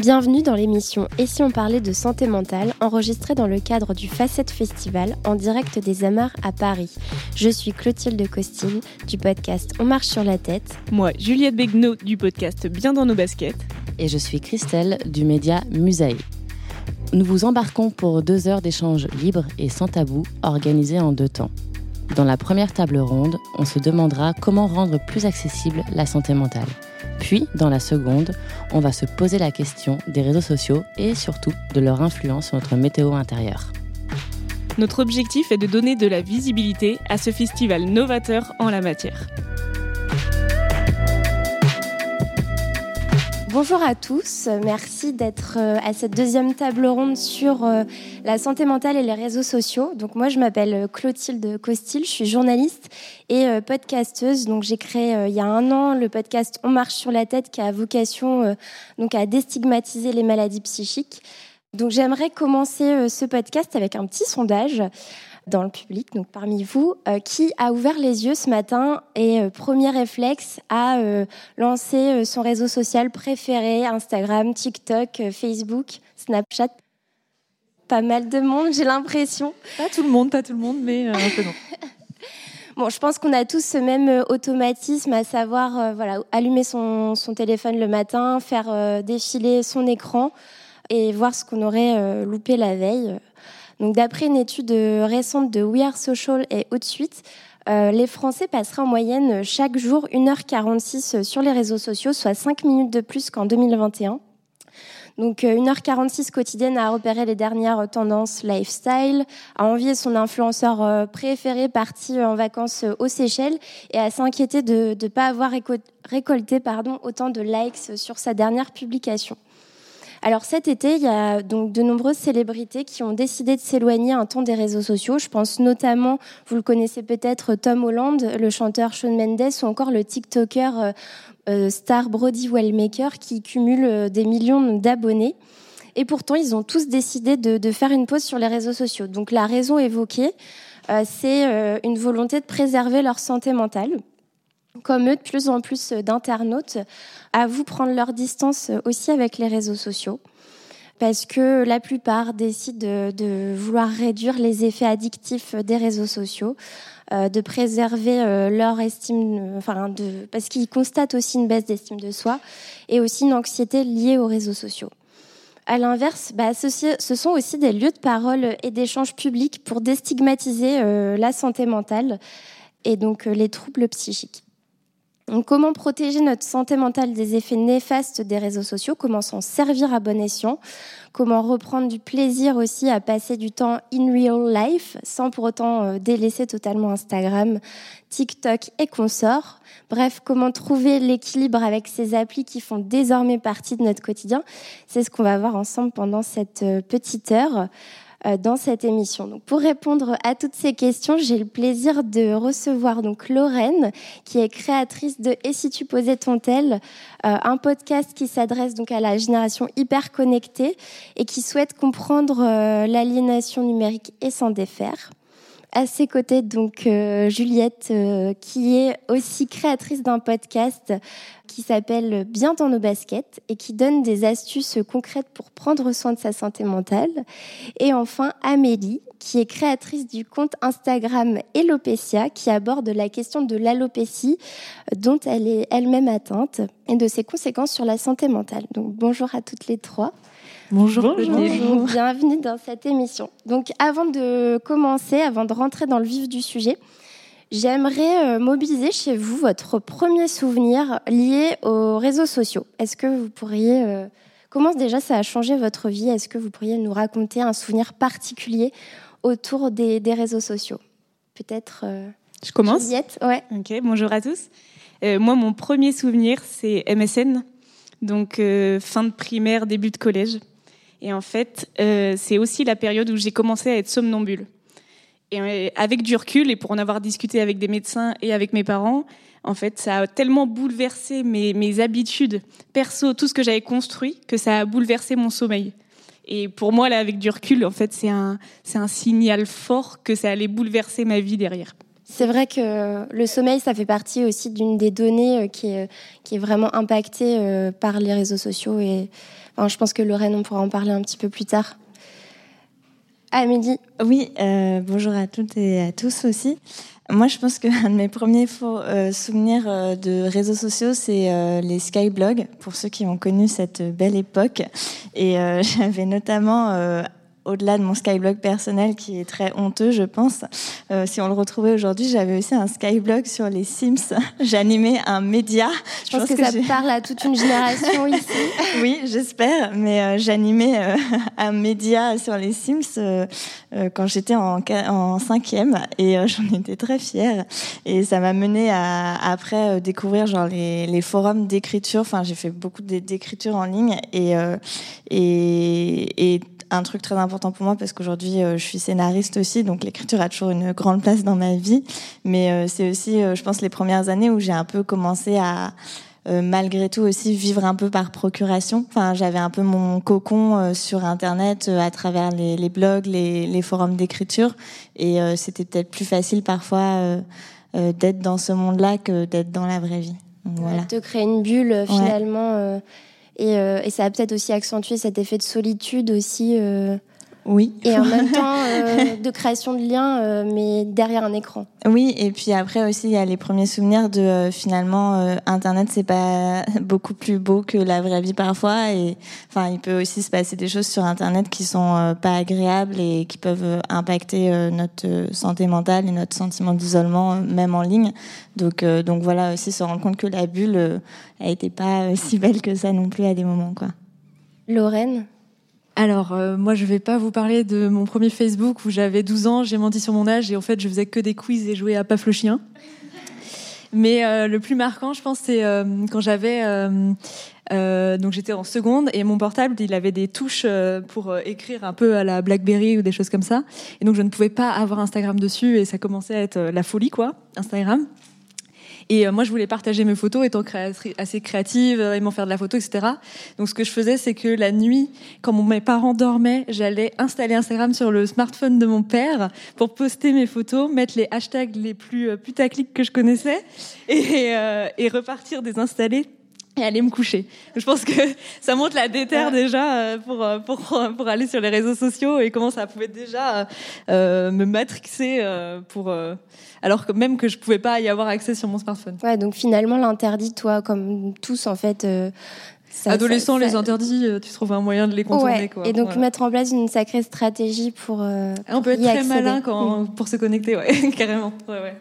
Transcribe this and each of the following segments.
Bienvenue dans l'émission Et si on parlait de santé mentale, enregistrée dans le cadre du Facette Festival en direct des Amars à Paris. Je suis Clotilde Costine du podcast On marche sur la tête. Moi, Juliette Begnaud du podcast Bien dans nos baskets. Et je suis Christelle du média Musaï. Nous vous embarquons pour deux heures d'échanges libres et sans tabou organisés en deux temps. Dans la première table ronde, on se demandera comment rendre plus accessible la santé mentale. Puis, dans la seconde, on va se poser la question des réseaux sociaux et surtout de leur influence sur notre météo intérieure. Notre objectif est de donner de la visibilité à ce festival novateur en la matière. Bonjour à tous, merci d'être euh, à cette deuxième table ronde sur euh, la santé mentale et les réseaux sociaux. Donc moi je m'appelle euh, Clotilde Costil, je suis journaliste et podcasteuse. Donc j'ai créé il y a un an le podcast On marche sur la tête qui a vocation donc à déstigmatiser les maladies psychiques. Donc j'aimerais commencer ce podcast avec un petit sondage dans le public, donc parmi vous, euh, qui a ouvert les yeux ce matin et euh, premier réflexe a euh, lancé son réseau social préféré, Instagram, TikTok, Facebook, Snapchat. Pas mal de monde, j'ai l'impression. Pas tout le monde, pas tout le monde, mais un peu non. Bon, je pense qu'on a tous ce même automatisme, à savoir voilà, allumer son, son, téléphone le matin, faire défiler son écran et voir ce qu'on aurait loupé la veille. Donc, d'après une étude récente de We Are Social et Haute euh, les Français passeraient en moyenne chaque jour 1h46 sur les réseaux sociaux, soit 5 minutes de plus qu'en 2021. Donc 1h46 euh, quotidienne à repérer les dernières tendances lifestyle, à envier son influenceur euh, préféré parti en vacances aux Seychelles et à s'inquiéter de ne pas avoir récolté autant de likes sur sa dernière publication. Alors cet été, il y a donc de nombreuses célébrités qui ont décidé de s'éloigner un temps des réseaux sociaux. Je pense notamment, vous le connaissez peut-être, Tom Holland, le chanteur Shawn Mendes ou encore le TikToker euh, euh, star Brody Wellmaker qui cumule euh, des millions d'abonnés. Et pourtant, ils ont tous décidé de, faire une pause sur les réseaux sociaux. Donc la raison évoquée, c'est une volonté de préserver leur santé mentale comme eux, de plus en plus d'internautes avouent prendre leur distance aussi avec les réseaux sociaux. Parce que la plupart décident de, vouloir réduire les effets addictifs des réseaux sociaux, euh, de préserver euh, leur estime, enfin, de, parce qu'ils constatent aussi une baisse d'estime de soi et aussi une anxiété liée aux réseaux sociaux. À l'inverse, bah, ce, sont aussi des lieux de parole et d'échange publics pour déstigmatiser euh, la santé mentale et donc les troubles psychiques comment protéger notre santé mentale des effets néfastes des réseaux sociaux? Comment s'en servir à bon escient? Comment reprendre du plaisir aussi à passer du temps in real life sans pour autant euh, délaisser totalement Instagram, TikTok et consorts? Bref, comment trouver l'équilibre avec ces applis qui font désormais partie de notre quotidien? C'est ce qu'on va voir ensemble pendant cette euh, petite heure. Euh, dans cette émission. Donc, pour répondre à toutes ces questions, j'ai le plaisir de recevoir donc Lorraine, qui est créatrice de Et si tu posais ton tel, euh, un podcast qui s'adresse donc à la génération hyper connectée et qui souhaite comprendre euh, l'aliénation numérique et s'en défaire. À ses côtés, donc euh, Juliette, euh, qui est aussi créatrice d'un podcast qui s'appelle Bien dans nos baskets et qui donne des astuces concrètes pour prendre soin de sa santé mentale. Et enfin Amélie, qui est créatrice du compte Instagram Elopecia, qui aborde la question de l'alopécie dont elle est elle-même atteinte et de ses conséquences sur la santé mentale. Donc bonjour à toutes les trois. Bonjour. Bonjour. Bienvenue dans cette émission. Donc, avant de commencer, avant de rentrer dans le vif du sujet, j'aimerais euh, mobiliser chez vous votre premier souvenir lié aux réseaux sociaux. Est-ce que vous pourriez euh, comment déjà ça a changé votre vie? Est-ce que vous pourriez nous raconter un souvenir particulier autour des, réseaux sociaux? Peut-être. Euh, Je commence? Juliette, ouais. Ok. Bonjour à tous. moi, mon premier souvenir, c'est MSN. Donc fin de primaire, début de collège. Et en fait, euh, c'est aussi la période où j'ai commencé à être somnambule. Et euh, avec du recul, et pour en avoir discuté avec des médecins et avec mes parents, en fait, ça a tellement bouleversé mes, habitudes perso, tout ce que j'avais construit, que ça a bouleversé mon sommeil. Et pour moi, là, avec du recul, en fait, c'est un signal fort que ça allait bouleverser ma vie derrière. C'est vrai que le sommeil, ça fait partie aussi d'une des données euh, qui est, vraiment impactée par les réseaux sociaux et je pense que Lorraine, on pourra en parler un petit peu plus tard. Amélie. Oui, euh, bonjour à toutes et à tous aussi. Moi, je pense qu'un de mes premiers euh, souvenirs euh, de réseaux sociaux, c'est les skyblogs, pour ceux qui ont connu cette belle époque. Et j'avais notamment au-delà de mon Skyblog personnel qui est très honteux, je pense. Euh, si on le retrouvait aujourd'hui, j'avais aussi un Skyblog sur les Sims. J'animais un média. Je, pense, que, ça parle à toute une génération ici. oui, j'espère. Mais euh, j'animais euh, un média sur les Sims quand j'étais en, en cinquième et j'en étais très fière. Et ça m'a mené à après découvrir genre les, les forums d'écriture. Enfin, j'ai fait beaucoup d'écriture en ligne et et, et un truc très important pour moi parce qu'aujourd'hui euh, je suis scénariste aussi, donc l'écriture a toujours une grande place dans ma vie. Mais euh, c'est aussi, euh, je pense, les premières années où j'ai un peu commencé à malgré tout aussi vivre un peu par procuration. Enfin, j'avais un peu mon cocon sur Internet à travers les, blogs, les, forums d'écriture, et c'était peut-être plus facile parfois d'être dans ce monde-là que d'être dans la vraie vie. voilà. De créer une bulle finalement. Et, ça a peut-être aussi accentué cet effet de solitude aussi. Euh, oui. Et en même temps, euh, de création de liens, mais derrière un écran. Oui, et puis après aussi, il y a les premiers souvenirs de finalement, Internet, c'est pas beaucoup plus beau que la vraie vie parfois. Et enfin, il peut aussi se passer des choses sur Internet qui sont pas agréables et qui peuvent impacter notre santé mentale et notre sentiment d'isolement, même en ligne. Donc, donc voilà, aussi se rendre compte que la bulle, elle n'était pas euh, si belle que ça non plus à des moments. Quoi. Lorraine? Alors, euh, moi, je vais pas vous parler de mon premier Facebook où j'avais 12 ans, j'ai menti sur mon âge et en fait, je faisais que des quiz et jouais à Paf le chien. Mais euh, le plus marquant, je pense, c'est quand j'avais donc j'étais en seconde et mon portable, il avait des touches pour écrire un peu à la BlackBerry ou des choses comme ça. Et donc je ne pouvais pas avoir Instagram dessus et ça commençait à être la folie, quoi, Instagram. Et euh, moi, je voulais partager mes photos étant assez créative, euh, aimant faire de la photo, etc. Donc, ce que je faisais, c'est que la nuit, quand mes parents dormaient, j'allais installer Instagram sur le smartphone de mon père pour poster mes photos, mettre les hashtags les plus euh, putaclic que je connaissais et, et repartir désinstaller et aller me coucher. Je pense que ça montre la déterre déjà pour, pour, pour aller sur les réseaux sociaux et comment ça pouvait déjà me matrixer pour alors que même que je pouvais pas y avoir accès sur mon smartphone. Ouais, donc finalement l'interdit, toi, comme tous en fait. Euh, Adolescents, les interdits, euh, tu trouves un moyen de les contourner. Quoi. Et donc mettre en place une sacrée stratégie pour. Euh, on peut être très malin quand, pour se connecter, ouais, carrément. Ouais, ouais.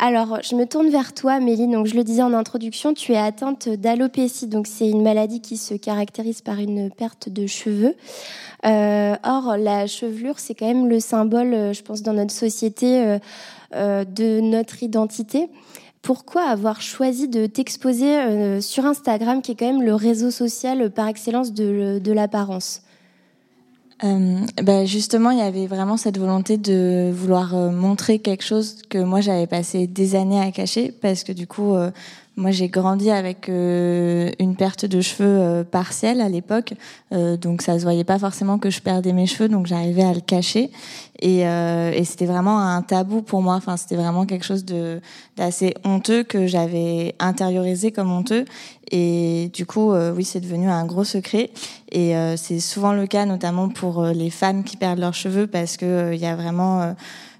Alors, je me tourne vers toi, Méline. Donc, je le disais en introduction, tu es atteinte d'alopécie. Donc, c'est une maladie qui se caractérise par une perte de cheveux. Euh, or, la chevelure, c'est quand même le symbole, euh, je pense, dans notre société euh, de notre identité. Pourquoi avoir choisi de t'exposer sur Instagram, qui est quand même le réseau social par excellence de, de l'apparence? Euh, bah justement, il y avait vraiment cette volonté de vouloir euh, montrer quelque chose que moi j'avais passé des années à cacher parce que du coup, euh, moi j'ai grandi avec une perte de cheveux partielle à l'époque, donc ça se voyait pas forcément que je perdais mes cheveux, donc j'arrivais à le cacher. Et, et c'était vraiment un tabou pour moi. Enfin, c'était vraiment quelque chose de d'assez honteux que j'avais intériorisé comme honteux. Et du coup, oui, c'est devenu un gros secret. Et c'est souvent le cas, notamment pour les femmes qui perdent leurs cheveux, parce que il y a vraiment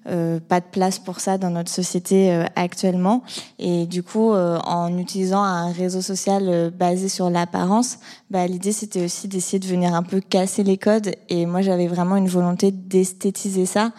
euh, pas de place pour ça dans notre société euh, actuellement. Et du coup, euh, en utilisant un réseau social basé sur l'apparence, bah, l'idée c'était aussi d'essayer de venir un peu casser les codes. Et moi, j'avais vraiment une volonté d'esthétiser ça.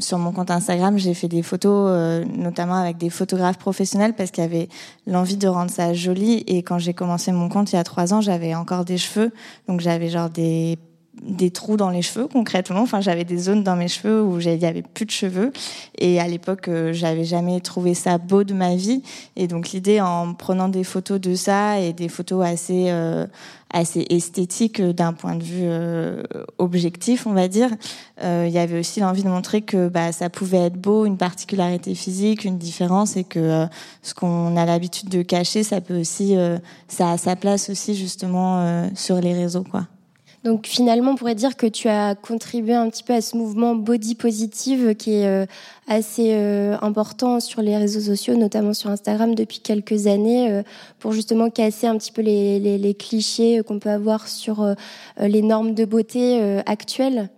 sur mon compte Instagram, j'ai fait des photos, notamment avec des photographes professionnels, parce qu'il y avait l'envie de rendre ça joli. Et quand j'ai commencé mon compte il y a trois ans, j'avais encore des cheveux, donc j'avais genre des des trous dans les cheveux concrètement. Enfin, j'avais des zones dans mes cheveux où il y avait plus de cheveux. Et à l'époque, euh, j'avais jamais trouvé ça beau de ma vie. Et donc l'idée, en prenant des photos de ça et des photos assez euh, assez esthétiques euh, d'un point de vue objectif, on va dire, il y avait aussi l'envie de montrer que bah, ça pouvait être beau, une particularité physique, une différence, et que ce qu'on a l'habitude de cacher, ça peut aussi, ça a sa place aussi justement sur les réseaux, quoi. Donc finalement, on pourrait dire que tu as contribué un petit peu à ce mouvement body positive qui est euh, assez euh, important sur les réseaux sociaux, notamment sur Instagram depuis quelques années, euh, pour justement casser un petit peu les, les, les clichés qu'on peut avoir sur les normes de beauté actuelles.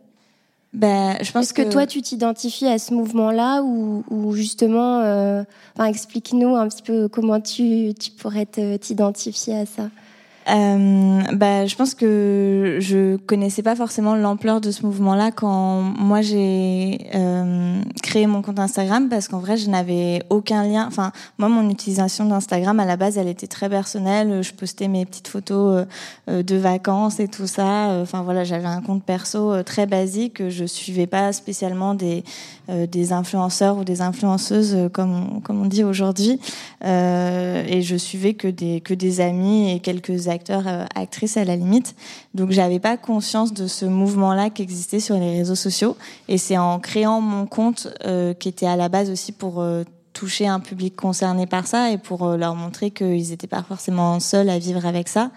Ben, je pense Est-ce que, toi, tu t'identifies à ce mouvement-là ou, ou justement, enfin, explique-nous un petit peu comment tu, tu pourrais t'identifier à ça euh, bah, je pense que je connaissais pas forcément l'ampleur de ce mouvement-là quand moi j'ai euh, créé mon compte Instagram parce qu'en vrai je n'avais aucun lien. Enfin, moi mon utilisation d'Instagram à la base elle était très personnelle. Je postais mes petites photos euh, de vacances et tout ça. Enfin voilà, j'avais un compte perso très basique. Je suivais pas spécialement des des influenceurs ou des influenceuses comme comme on dit aujourd'hui. et je suivais que des que des amis et quelques acteurs, euh, actrices à la limite. Donc j'avais pas conscience de ce mouvement-là qui existait sur les réseaux sociaux. Et c'est en créant mon compte euh, qui était à la base aussi pour euh, toucher un public concerné par ça et pour leur montrer qu'ils n'étaient pas forcément seuls à vivre avec ça.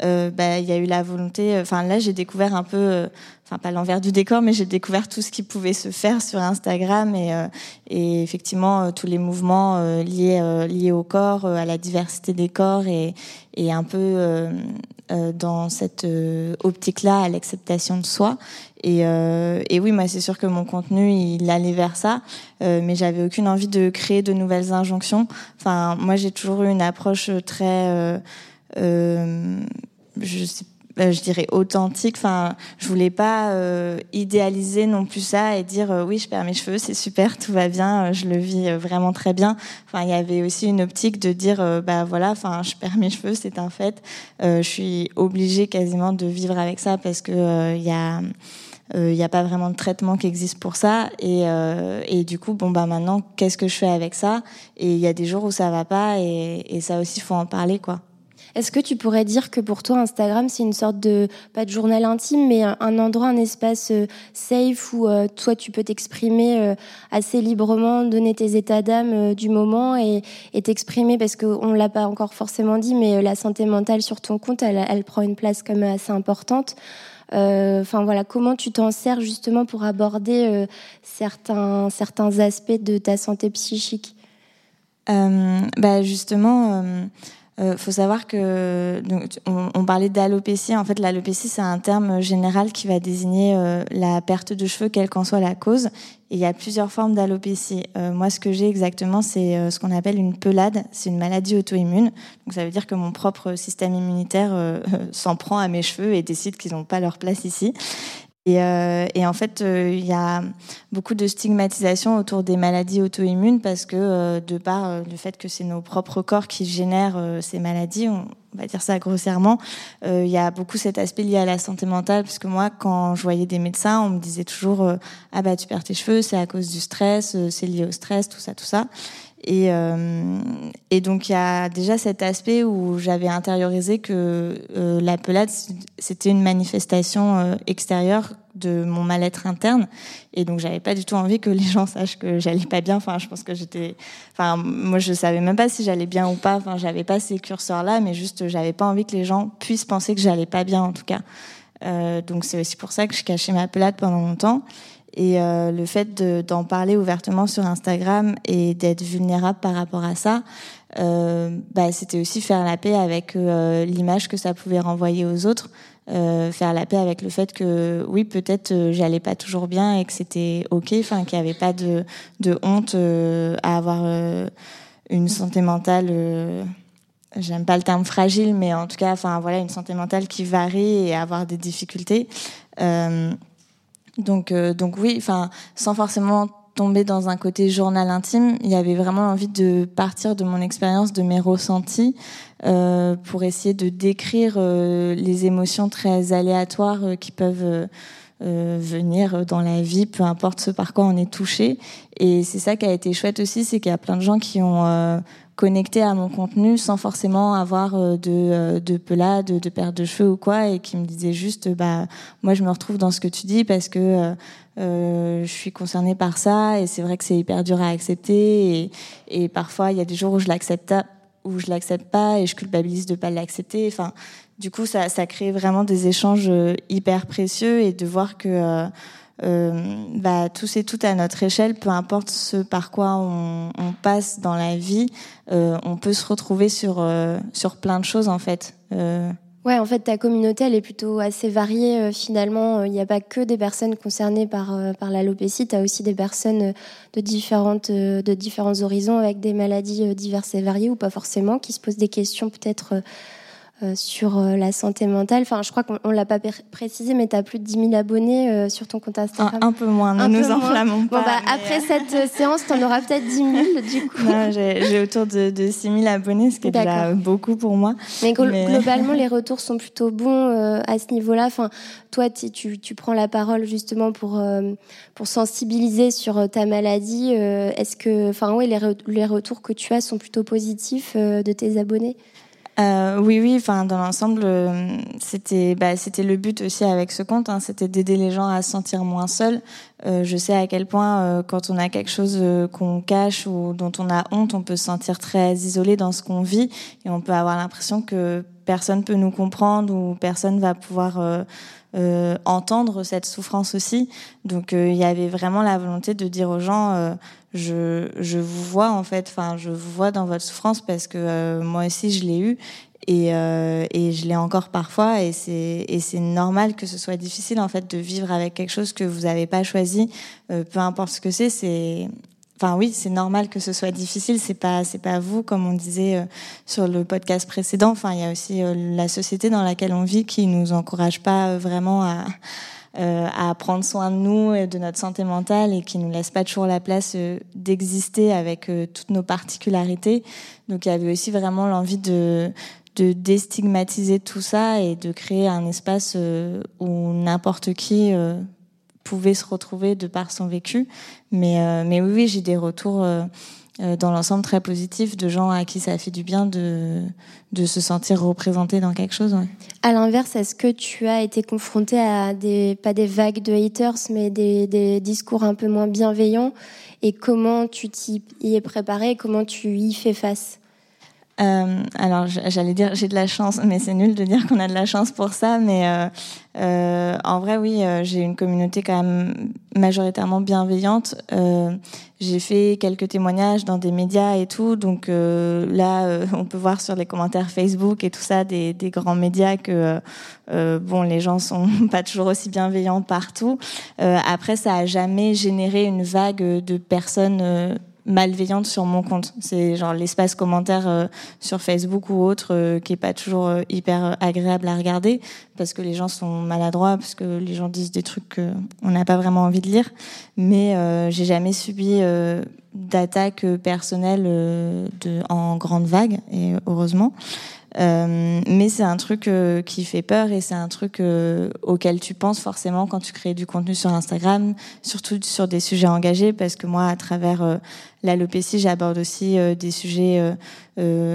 bah, il y a eu la volonté. Enfin là, j'ai découvert un peu, enfin pas l'envers du décor, mais j'ai découvert tout ce qui pouvait se faire sur Instagram et, et effectivement tous les mouvements liés liés au corps, à la diversité des corps et, et un peu euh, euh, dans cette euh, optique-là à l'acceptation de soi. Et, et oui, moi, c'est sûr que mon contenu, il allait vers ça, mais j'avais aucune envie de créer de nouvelles injonctions. Enfin, moi, j'ai toujours eu une approche très, je sais euh, je dirais authentique. Enfin, je voulais pas euh, idéaliser non plus ça et dire euh, oui, je perds mes cheveux, c'est super, tout va bien, je le vis vraiment très bien. Enfin, il y avait aussi une optique de dire bah voilà, enfin, je perds mes cheveux, c'est un fait. je suis obligée quasiment de vivre avec ça parce que il y a il n'y a pas vraiment de traitement qui existe pour ça et, et du coup bon bah maintenant qu'est-ce que je fais avec ça? Et il y a des jours où ça va pas et, et ça aussi faut en parler quoi est-ce que tu pourrais dire que pour toi, Instagram, c'est une sorte de, pas de journal intime, mais un, endroit, un espace euh, safe où euh, toi, tu peux t'exprimer euh, assez librement, donner tes états d'âme du moment et, t'exprimer, parce qu'on ne l'a pas encore forcément dit, mais la santé mentale sur ton compte, elle, prend une place comme assez importante. Enfin voilà, comment tu t'en sers justement pour aborder certains certains aspects de ta santé psychique? Bah justement, euh, faut savoir que donc, on, on, parlait d'alopécie. En fait, l'alopécie c'est un terme général qui va désigner euh, la perte de cheveux, quelle qu'en soit la cause. Et il y a plusieurs formes d'alopécie. Euh, moi, ce que j'ai exactement, c'est euh, ce qu'on appelle une pelade. C'est une maladie auto-immune. Donc, ça veut dire que mon propre système immunitaire s'en prend à mes cheveux et décide qu'ils n'ont pas leur place ici. Et, euh, et, en fait, euh, il y a beaucoup de stigmatisation autour des maladies auto-immunes parce que euh, de par le fait que c'est nos propres corps qui génèrent ces maladies, on, va dire ça grossièrement, il y a beaucoup cet aspect lié à la santé mentale parce que moi, quand je voyais des médecins, on me disait toujours ah bah tu perds tes cheveux, c'est à cause du stress, c'est lié au stress, tout ça, tout ça. Et, et donc il y a déjà cet aspect où j'avais intériorisé que la pelade c'était une manifestation extérieure de mon mal-être interne. Et donc j'avais pas du tout envie que les gens sachent que j'allais pas bien. Enfin je pense que j'étais enfin moi je savais même pas si j'allais bien ou pas. Enfin j'avais pas ces curseurs là mais juste j'avais pas envie que les gens puissent penser que j'allais pas bien en tout cas. Euh, donc c'est aussi pour ça que je cachais ma pelade pendant longtemps et euh, le fait d'en parler ouvertement sur Instagram et d'être vulnérable par rapport à ça euh, bah, c'était aussi faire la paix avec euh, l'image que ça pouvait renvoyer aux autres faire la paix avec le fait que oui peut-être j'allais pas toujours bien et que c'était ok enfin qu'il n'y avait pas de, honte à avoir une santé mentale j'aime pas le terme fragile mais en tout cas enfin voilà une santé mentale qui varie et avoir des difficultés donc donc oui enfin sans forcément tomber dans un côté journal intime. Il y avait vraiment envie de partir de mon expérience, de mes ressentis, euh, pour essayer de décrire euh, les émotions très aléatoires euh, qui peuvent euh, venir dans la vie, peu importe ce par quoi on est touché. Et c'est ça qui a été chouette aussi, c'est qu'il y a plein de gens qui ont connecté à mon contenu sans forcément avoir de, de pelade, de perte de cheveux ou quoi, et qui me disaient juste, bah, moi je me retrouve dans ce que tu dis parce que euh, je suis concernée par ça et c'est vrai que c'est hyper dur à accepter et, et parfois il y a des jours où je l'accepte où je l'accepte pas et je culpabilise de pas l'accepter. Enfin, du coup, ça, ça crée vraiment des échanges euh, hyper précieux et de voir que euh, euh, bah, tous et toutes à notre échelle, peu importe ce par quoi on, on passe dans la vie, euh, on peut se retrouver sur euh, sur plein de choses en fait. Euh, Ouais, en fait, ta communauté, elle est plutôt assez variée. Euh, finalement, il n'y a pas que des personnes concernées par, euh, par l'alopécie. Tu as aussi des personnes euh, de, différentes, de différents horizons avec des maladies diverses et variées ou pas forcément, qui se posent des questions peut-être euh, sur euh, la santé mentale. Enfin, je crois qu'on l'a pas précisé, mais tu as plus de 10 000 abonnés euh, sur ton compte Instagram. Un, peu moins, ne nous enflammons pas. Bon, bah, Après cette séance, tu en auras peut-être 10 000 du coup. J'ai autour de, de 6 000 abonnés, ce qui est déjà beaucoup pour moi. Mais, globalement, les retours sont plutôt bons à ce niveau-là. Enfin, toi, tu, tu, prends la parole justement pour, pour sensibiliser sur ta maladie. Est-ce que, enfin, oui, les, les retours que tu as sont plutôt positifs de tes abonnés? Euh, oui, oui. Enfin, dans l'ensemble, euh, c'était, bah, c'était le but aussi avec ce compte. Hein, c'était d'aider les gens à se sentir moins seuls. Euh, je sais à quel point, euh, quand on a quelque chose euh, qu'on cache ou dont on a honte, on peut se sentir très isolé dans ce qu'on vit et on peut avoir l'impression que personne peut nous comprendre ou personne va pouvoir entendre cette souffrance aussi. Donc il y avait vraiment la volonté de dire aux gens je, vous vois en fait, enfin je vous vois dans votre souffrance parce que moi aussi je l'ai eu et, euh, je l'ai encore parfois et c'est normal que ce soit difficile en fait de vivre avec quelque chose que vous n'avez pas choisi. Euh, peu importe ce que c'est enfin oui c'est normal que ce soit difficile. C'est pas c'est pas vous comme on disait euh, sur le podcast précédent. Enfin il y a aussi euh, la société dans laquelle on vit qui nous encourage pas euh, vraiment à à prendre soin de nous et de notre santé mentale et qui nous laisse pas toujours la place d'exister avec toutes nos particularités. Donc il y avait aussi vraiment l'envie de de déstigmatiser tout ça et de créer un espace euh, où n'importe qui euh, pouvait se retrouver de par son vécu. Mais, euh, mais oui j'ai des retours dans l'ensemble très positifs de gens à qui ça a fait du bien de, de se sentir représenté dans quelque chose. Ouais. À l'inverse, est-ce que tu as été confronté à des, pas des vagues de haters, mais des, des discours un peu moins bienveillants? Et comment tu t'y es préparé? Comment tu y fais face? Euh, alors j'allais dire j'ai de la chance, mais c'est nul de dire qu'on a de la chance pour ça. Mais euh, euh, en vrai, oui, euh, j'ai une communauté quand même majoritairement bienveillante. Euh, j'ai fait quelques témoignages dans des médias et tout, donc euh, là, on peut voir sur les commentaires Facebook et tout ça des, des grands médias que bon, les gens sont pas toujours aussi bienveillants partout. après, ça a jamais généré une vague de personnes malveillante sur mon compte. C'est genre l'espace commentaire euh, sur Facebook ou autre euh, qui est pas toujours euh, hyper agréable à regarder parce que les gens sont maladroits, parce que les gens disent des trucs qu'on n'a pas vraiment envie de lire. Mais j'ai jamais subi d'attaques personnelles de, en grande vague et heureusement. Euh, mais c'est un truc euh, qui fait peur et c'est un truc euh, auquel tu penses forcément quand tu crées du contenu sur Instagram, surtout sur des sujets engagés, parce que moi, à travers l'alopécie, j'aborde aussi des sujets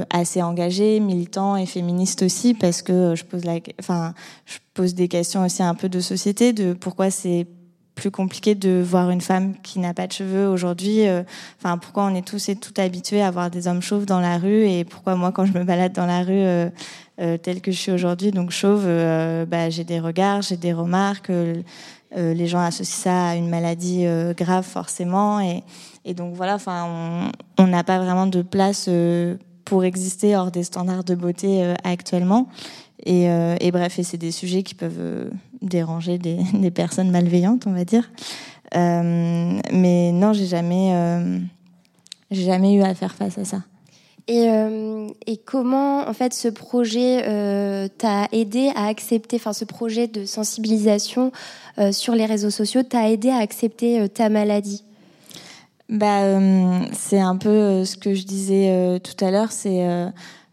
assez engagés, militants et féministes aussi, parce que je pose la, je pose des questions aussi un peu de société, de pourquoi c'est plus compliqué de voir une femme qui n'a pas de cheveux aujourd'hui. Euh, enfin, pourquoi on est tous et toutes habitués à voir des hommes chauves dans la rue et pourquoi moi, quand je me balade dans la rue euh, euh telle que je suis aujourd'hui, donc chauve, euh, bah, j'ai des regards, j'ai des remarques. les gens associent ça à une maladie grave forcément et, donc voilà. Enfin, on n'a pas vraiment de place pour exister hors des standards de beauté actuellement. Et, bref, et c'est des sujets qui peuvent déranger des, des, personnes malveillantes, on va dire. Euh, mais non, j'ai jamais, euh, j'ai jamais eu à faire face à ça. Et, et comment, en fait, ce projet t'a aidé à accepter, enfin, ce projet de sensibilisation sur les réseaux sociaux t'a aidé à accepter ta maladie? Bah, c'est un peu ce que je disais tout à l'heure, c'est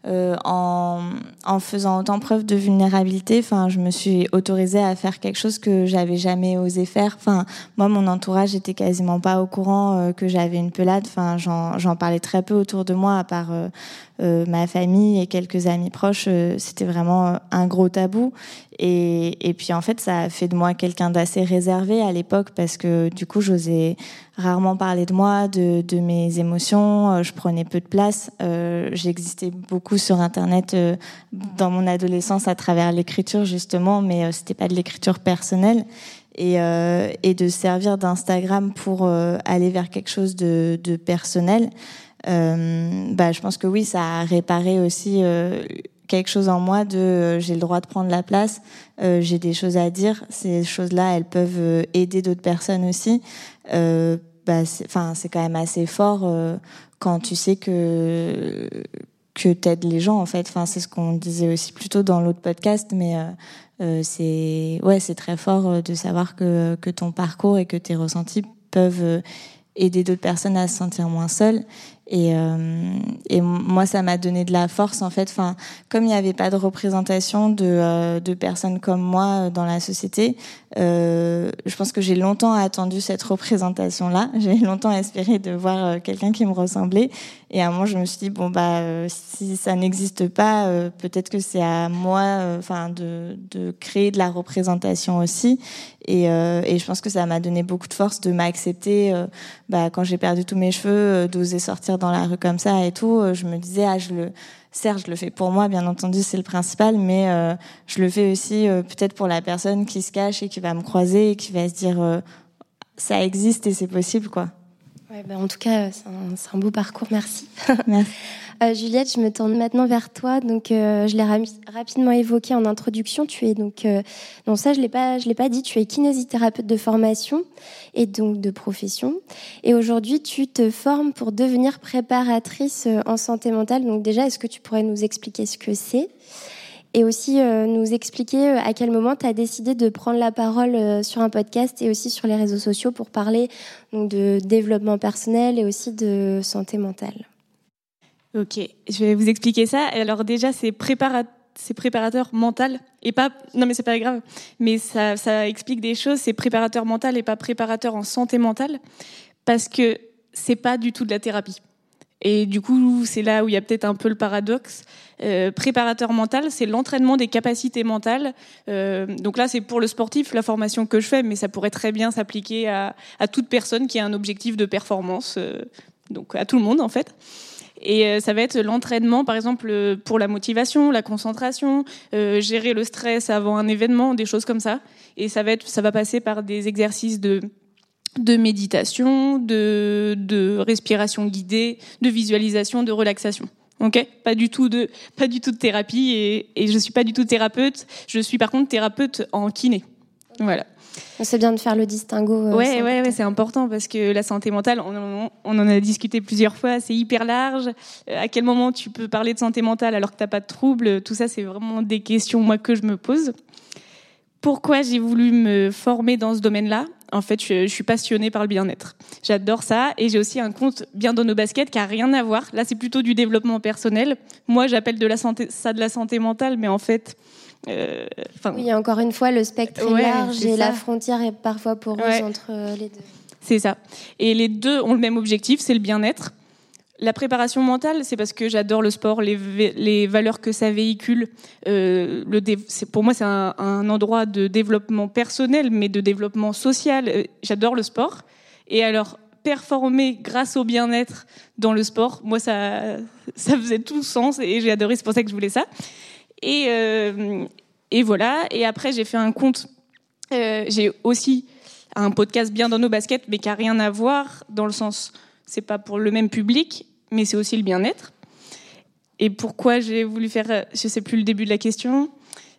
euh, en, en, faisant autant preuve de vulnérabilité, enfin, je me suis autorisée à faire quelque chose que j'avais jamais osé faire. Enfin, moi, mon entourage était quasiment pas au courant euh, que j'avais une pelade. Enfin, j'en parlais très peu autour de moi, à part euh, euh, ma famille et quelques amis proches, euh, c'était vraiment un gros tabou. Et, et, puis en fait, ça a fait de moi quelqu'un d'assez réservé à l'époque parce que du coup, j'osais rarement parler de moi, de, de, mes émotions. Euh, je prenais peu de place. Euh, J'existais beaucoup sur Internet dans mon adolescence à travers l'écriture justement, mais c'était pas de l'écriture personnelle. Et, et, de servir d'Instagram pour aller vers quelque chose de, de personnel euh, bah, je pense que oui, ça a réparé aussi euh, quelque chose en moi de euh, j'ai le droit de prendre la place, euh, j'ai des choses à dire. Ces choses-là, elles peuvent aider d'autres personnes aussi. bah, c'est quand même assez fort quand tu sais que que t'aides les gens en fait. Enfin, c'est ce qu'on disait aussi plutôt dans l'autre podcast, mais euh, c'est ouais, c'est très fort de savoir que que ton parcours et que tes ressentis peuvent aider d'autres personnes à se sentir moins seules. Et, euh, et moi, ça m'a donné de la force, en fait. Enfin, comme il n'y avait pas de représentation de, euh, de personnes comme moi euh, dans la société, je pense que j'ai longtemps attendu cette représentation-là. J'ai longtemps espéré de voir quelqu'un qui me ressemblait. Et à un moment, je me suis dit bon bah si ça n'existe pas, peut-être que c'est à moi, enfin de, de créer de la représentation aussi. Et, et je pense que ça m'a donné beaucoup de force de m'accepter. bah, quand j'ai perdu tous mes cheveux, d'oser sortir dans la rue comme ça et tout, euh, je me disais, ah, je le, certes, je le fais pour moi, bien entendu, c'est le principal, mais euh, je le fais aussi euh, peut-être pour la personne qui se cache et qui va me croiser et qui va se dire, ça existe et c'est possible, quoi. Ouais, bah, en tout cas, c'est un, un, beau parcours, merci. merci. Euh, Juliette, je me tourne maintenant vers toi. Donc, euh, je l'ai rapidement évoqué en introduction. Tu es donc, euh, non ça je l'ai pas, je l'ai pas dit. Tu es kinésithérapeute de formation et donc de profession. Et aujourd'hui, tu te formes pour devenir préparatrice euh, en santé mentale. Donc déjà, est-ce que tu pourrais nous expliquer ce que c'est? Et aussi euh, nous expliquer à quel moment tu as décidé de prendre la parole sur un podcast et aussi sur les réseaux sociaux pour parler de développement personnel et aussi de santé mentale. Ok, je vais vous expliquer ça. Alors déjà, c'est préparateur mental et pas non mais c'est pas grave mais ça explique des choses c'est préparateur mental et pas préparateur en santé mentale parce que c'est pas du tout de la thérapie et du coup c'est là où il y a peut-être un peu le paradoxe. Euh, préparateur mental c'est l'entraînement des capacités mentales. Euh, donc là c'est pour le sportif la formation que je fais mais ça pourrait très bien s'appliquer à, à toute personne qui a un objectif de performance euh, donc à tout le monde en fait. Et euh, ça va être l'entraînement, par exemple, euh, pour la motivation, la concentration, euh, gérer le stress avant un événement, des choses comme ça. Et ça va, être, ça va passer par des exercices de, de méditation, de, de respiration guidée, de visualisation, de relaxation. Ok, pas du tout de pas du tout de thérapie et, et je suis pas du tout thérapeute. Je suis par contre thérapeute en kiné. Voilà. C'est bien de faire le distinguo. Euh, ouais, ouais, ouais, c'est important parce que la santé mentale, on, on en a discuté plusieurs fois, c'est hyper large. Euh, à quel moment tu peux parler de santé mentale alors que t'as pas de troubles? Tout ça, c'est vraiment des questions moi que je me pose. Pourquoi j'ai voulu me former dans ce domaine-là? En fait, je, suis passionnée par le bien-être. J'adore ça. Et j'ai aussi un compte Bien dans nos baskets qui a rien à voir. Là, c'est plutôt du développement personnel. Moi, j'appelle de la santé, ça de la santé mentale, mais en fait, euh, oui, encore une fois, le spectre est large et la frontière est parfois poreuse entre les deux. C'est ça. Et les deux ont le même objectif, c'est le bien-être. La préparation mentale, c'est parce que j'adore le sport, les, valeurs que ça véhicule. Euh, pour moi, c'est un, endroit de développement personnel, mais de développement social. Euh, j'adore le sport. Et alors, performer grâce au bien-être dans le sport, moi, ça, faisait tout sens et j'ai adoré. C'est pour ça que je voulais ça. Et, euh, voilà. Et après, j'ai fait un compte. J'ai aussi un podcast bien dans nos baskets, mais qui a rien à voir dans le sens, c'est pas pour le même public, mais c'est aussi le bien-être. Et pourquoi j'ai voulu faire, je sais plus le début de la question,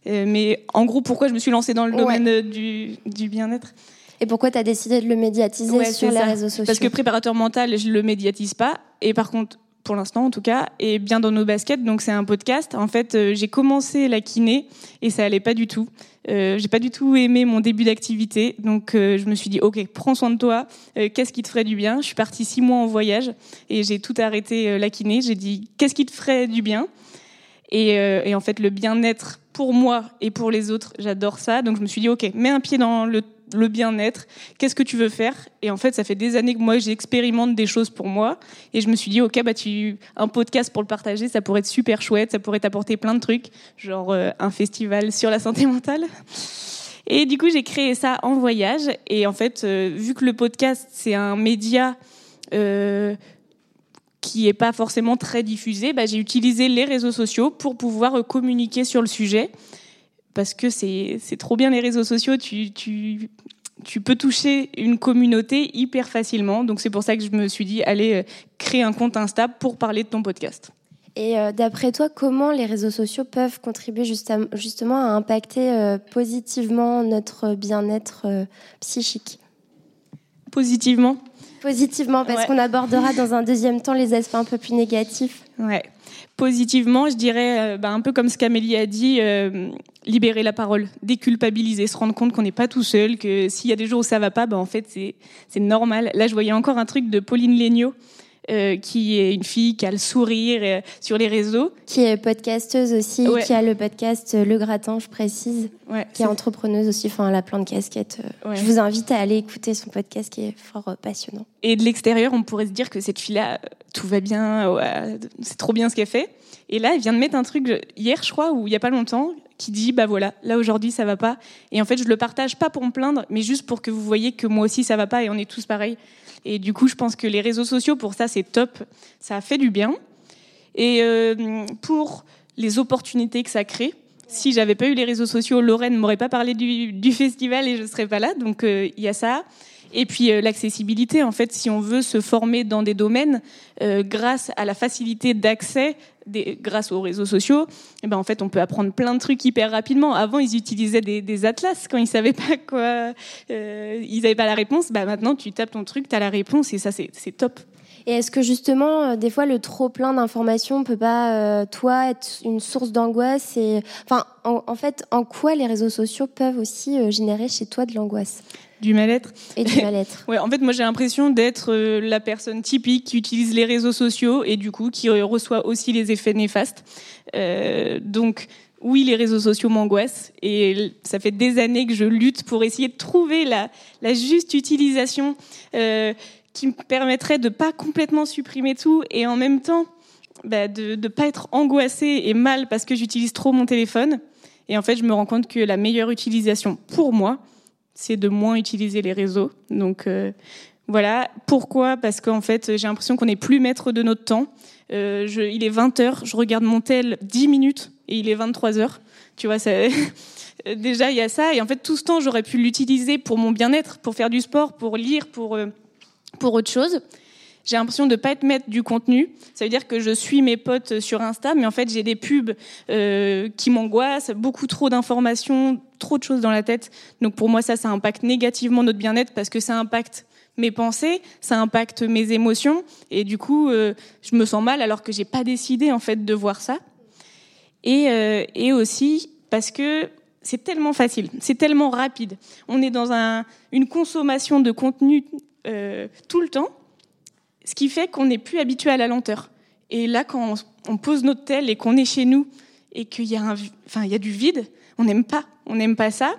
euh, mais en gros, pourquoi je me suis lancée dans le domaine du, du bien-être? Et pourquoi tu as décidé de le médiatiser sur les réseaux sociaux? Parce que préparateur mental, je le médiatise pas. Et par contre, pour l'instant en tout cas, et bien dans nos baskets. Donc c'est un podcast. En fait, euh, j'ai commencé la kiné et ça allait pas du tout. Euh, j'ai pas du tout aimé mon début d'activité, donc euh, je me suis dit ok, prends soin de toi. Qu'est-ce qui te ferait du bien? Je suis partie six mois en voyage et j'ai tout arrêté la kiné. J'ai dit qu'est-ce qui te ferait du bien? Et, et, en fait le bien-être pour moi et pour les autres, j'adore ça. Donc je me suis dit ok, mets un pied dans le le bien-être, qu'est-ce que tu veux faire? Et en fait, ça fait des années que moi j'expérimente des choses pour moi. Et je me suis dit OK, bah tu un podcast pour le partager, ça pourrait être super chouette, ça pourrait t'apporter plein de trucs, genre euh, un festival sur la santé mentale. Et du coup, j'ai créé ça en voyage. Et en fait, euh, vu que le podcast c'est un média euh, qui est pas forcément très diffusé, bah, j'ai utilisé les réseaux sociaux pour pouvoir communiquer sur le sujet parce que c'est trop bien les réseaux sociaux. Tu, tu, tu peux toucher une communauté hyper facilement. Donc c'est pour ça que je me suis dit, allez, euh, créer un compte Insta pour parler de ton podcast. Et euh, d'après toi, comment les réseaux sociaux peuvent contribuer justement à impacter euh, positivement notre bien-être psychique? Positivement Positivement, parce qu'on abordera dans un deuxième temps les aspects un peu plus négatifs. Ouais positivement, je dirais, euh, bah, un peu comme ce qu'Amélie a dit, euh, libérer la parole, déculpabiliser, se rendre compte qu'on n'est pas tout seul, que s'il y a des jours où ça va pas, bah, en fait, c'est normal. Là, je voyais encore un truc de Pauline Legnaud, euh, qui est une fille qui a le sourire sur les réseaux. Qui est podcasteuse aussi, qui a le podcast Le Gratin, je précise. qui est, entrepreneuse aussi, enfin, elle a plein de casquettes. Je vous invite à aller écouter son podcast qui est fort passionnant. Et de l'extérieur, on pourrait se dire que cette fille-là, tout va bien, c'est trop bien ce qu'elle fait. Et là, elle vient de mettre un truc hier, je crois, ou il y a pas longtemps, qui dit bah voilà, là aujourd'hui ça va pas. Et en fait, je le partage pas pour me plaindre, mais juste pour que vous voyez que moi aussi ça va pas et on est tous pareils. Et du coup, je pense que les réseaux sociaux pour ça c'est top, ça a fait du bien. Et euh, pour les opportunités que ça crée, si j'avais pas eu les réseaux sociaux, Lorraine m'aurait pas parlé du, festival et je serais pas là. Donc euh, il y a ça. Et puis euh, l'accessibilité, en fait, si on veut se former dans des domaines, euh, grâce à la facilité d'accès, grâce aux réseaux sociaux, eh ben en fait, on peut apprendre plein de trucs hyper rapidement. Avant, ils utilisaient des, atlas quand ils savaient pas quoi, euh, ils n'avaient pas la réponse. Bah maintenant, tu tapes ton truc, tu as la réponse et ça, c'est top. Et est-ce que justement, des fois, le trop plein d'informations peut pas, toi, être une source d'angoisse enfin, en, en, fait, en quoi les réseaux sociaux peuvent aussi générer chez toi de l'angoisse? Du mal-être. Et du mal-être. ouais, en fait, moi j'ai l'impression d'être euh, la personne typique qui utilise les réseaux sociaux et du coup qui reçoit aussi les effets néfastes. Euh, donc oui, les réseaux sociaux m'angoissent et ça fait des années que je lutte pour essayer de trouver la, la juste utilisation euh, qui me permettrait de pas complètement supprimer tout et en même temps bah, de ne pas être angoissée et mal parce que j'utilise trop mon téléphone. Et en fait, je me rends compte que la meilleure utilisation pour moi, c'est de moins utiliser les réseaux. Donc euh, voilà. Pourquoi? Parce qu'en fait, j'ai l'impression qu'on n'est plus maître de notre temps. Euh, il est 20 heures, je regarde mon tel 10 minutes et il est 23 heures. Tu vois, ça, déjà il y a ça. Et en fait, tout ce temps, j'aurais pu l'utiliser pour mon bien-être, pour faire du sport, pour lire, pour euh, pour autre chose j'ai l'impression de pas être maître du contenu. Ça veut dire que je suis mes potes sur Insta, mais en fait j'ai des pubs euh, qui m'angoissent, beaucoup trop d'informations, trop de choses dans la tête. Donc pour moi ça, ça impacte négativement notre bien-être parce que ça impacte mes pensées, ça impacte mes émotions, et du coup euh, je me sens mal alors que j'ai pas décidé en fait de voir ça. Et, euh, et aussi parce que c'est tellement facile, c'est tellement rapide. On est dans un, une consommation de contenu tout le temps, ce qui fait qu'on n'est plus habitué à la lenteur. Et là, quand on, pose notre tel et qu'on est chez nous et qu'il y a du vide, on n'aime pas, on n'aime pas ça.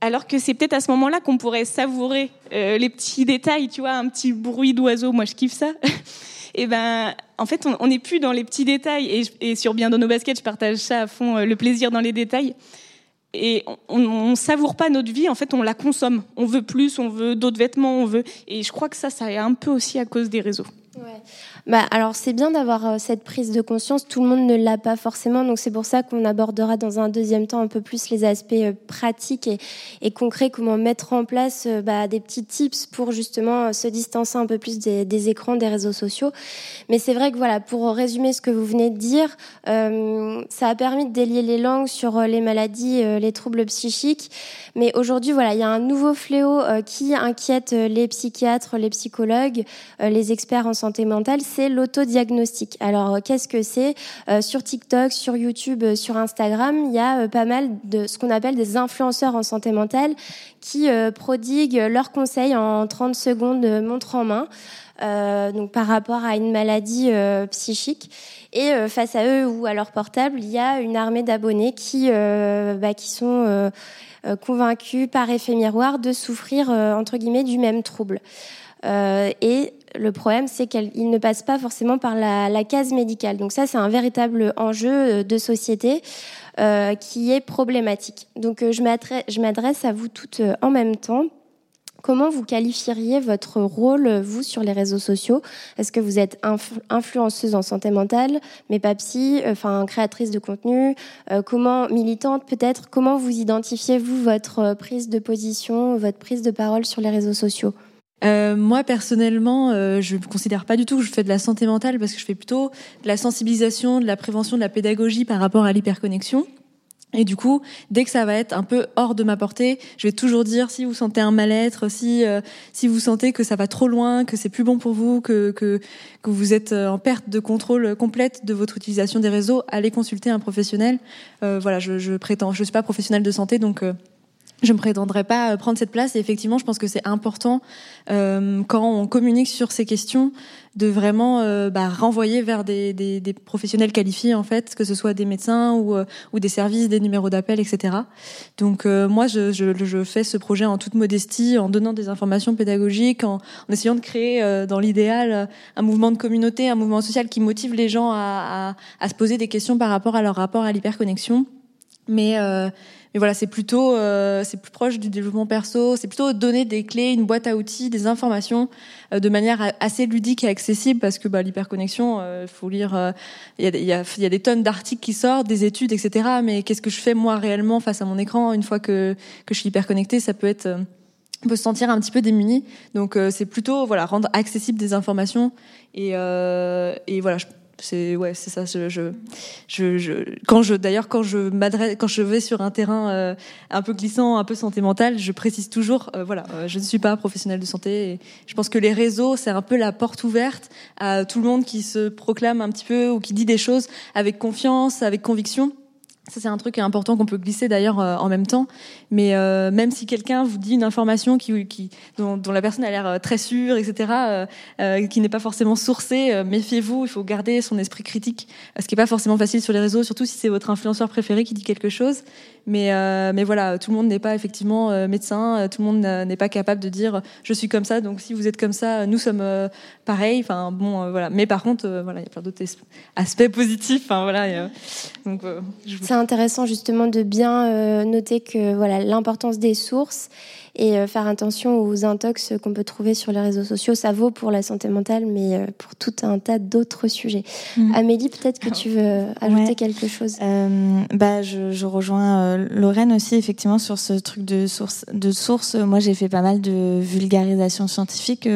Alors que c'est peut-être à ce moment-là qu'on pourrait savourer euh, les petits détails, tu vois, un petit bruit d'oiseau, moi je kiffe ça. et ben, en fait, on n'est plus dans les petits détails. Et, et, sur Bien dans nos baskets, je partage ça à fond, euh, le plaisir dans les détails. Et on, on, savoure pas notre vie, en fait, on la consomme. On veut plus, on veut d'autres vêtements, on veut. Et je crois que ça, ça est un peu aussi à cause des réseaux. Bah, alors c'est bien d'avoir euh, cette prise de conscience. Tout le monde ne l'a pas forcément, donc c'est pour ça qu'on abordera dans un deuxième temps un peu plus les aspects euh, pratiques et, et concrets, comment mettre en place euh, bah, des petits tips pour justement se distancer un peu plus des, des écrans, des réseaux sociaux. Mais c'est vrai que voilà, pour résumer ce que vous venez de dire, ça a permis de délier les langues sur les maladies, les troubles psychiques. Mais aujourd'hui, voilà, il y a un nouveau fléau qui inquiète les psychiatres, les psychologues, les experts en santé mentale, c'est l'autodiagnostic. Alors, euh, qu'est-ce que c'est? Euh, Sur TikTok, sur YouTube, euh, sur Instagram, il y a pas mal de ce qu'on appelle des influenceurs en santé mentale qui prodiguent leurs conseils en 30 secondes montre en main. Donc par rapport à une maladie psychique. Et face à eux ou à leur portable, il y a une armée d'abonnés qui, bah, qui sont convaincus par effet miroir de souffrir entre guillemets du même trouble. et le problème, c'est qu'il ne passe pas forcément par la, case médicale. Donc ça, c'est un véritable enjeu euh, de société euh, qui est problématique. Donc euh, je m'adresse à vous toutes en même temps. Comment vous qualifieriez votre rôle, vous, sur les réseaux sociaux? Est-ce que vous êtes influenceuse en santé mentale, mais pas psy, enfin créatrice de contenu Comment militante peut-être? Comment vous identifiez vous votre prise de position, votre prise de parole sur les réseaux sociaux? Euh, moi personnellement, euh, je ne considère pas du tout que je fais de la santé mentale parce que je fais plutôt de la sensibilisation, de la prévention, de la pédagogie par rapport à l'hyperconnexion. Et du coup, dès que ça va être un peu hors de ma portée, je vais toujours dire si vous sentez un mal-être, si euh, si vous sentez que ça va trop loin, que c'est plus bon pour vous, que que que vous êtes euh, en perte de contrôle complète de votre utilisation des réseaux, allez consulter un professionnel. voilà, je, je prétends, je suis pas professionnelle de santé, donc je me prétendrai pas prendre cette place. Et effectivement je pense que c'est important euh, quand on communique sur ces questions de vraiment euh, bah, renvoyer vers des, des, des, professionnels qualifiés en fait que ce soit des médecins ou, euh, ou des services des numéros d'appel etc donc euh, moi je, je, je, fais ce projet en toute modestie en donnant des informations pédagogiques en, en essayant de créer euh, dans l'idéal un mouvement de communauté un mouvement social qui motive les gens à, à, à se poser des questions par rapport à leur rapport à l'hyperconnexion. Mais mais voilà, c'est plutôt, euh, c'est plus proche du développement perso. C'est plutôt donner des clés, une boîte à outils, des informations euh, de manière assez ludique et accessible parce que bah, l'hyperconnexion, il euh, faut lire. Il y, a, des tonnes d'articles qui sortent, des études, etc. Mais qu'est-ce que je fais moi réellement face à mon écran? Une fois que je suis hyperconnectée Ça peut être on peut se sentir un petit peu démuni. Donc c'est plutôt voilà rendre accessible des informations et, voilà. C'est ouais, c'est ça. Je, je, je, quand je d'ailleurs quand je m'adresse, quand je vais sur un terrain euh, un peu glissant, un peu santé mentale, je précise toujours, euh, voilà, euh, je ne suis pas professionnelle de santé. Et je pense que les réseaux, c'est un peu la porte ouverte à tout le monde qui se proclame un petit peu ou qui dit des choses avec confiance, avec conviction. Ça, c'est un truc important qu'on peut glisser d'ailleurs euh, en même temps. Mais euh, même si quelqu'un vous dit une information dont, la personne a l'air euh, très sûre, etc., qui n'est pas forcément sourcée, méfiez-vous. Il faut garder son esprit critique, ce qui est pas forcément facile sur les réseaux, surtout si c'est votre influenceur préféré qui dit quelque chose. Mais, voilà, tout le monde n'est pas effectivement médecin, tout le monde n'est pas capable de dire je suis comme ça. Donc si vous êtes comme ça, nous sommes pareils. Enfin bon, voilà. Mais par contre, voilà, il y a plein d'autres aspects positifs. Voilà. Intéressant justement de bien euh, noter que voilà l'importance des sources et euh, faire attention aux intox qu'on peut trouver sur les réseaux sociaux. Ça vaut pour la santé mentale, mais euh, pour tout un tas d'autres sujets. Mm. Amélie, peut-être que tu veux ajouter quelque chose. bah, je, je rejoins Lorraine aussi effectivement sur ce truc de source. De source, moi j'ai fait pas mal de vulgarisation scientifique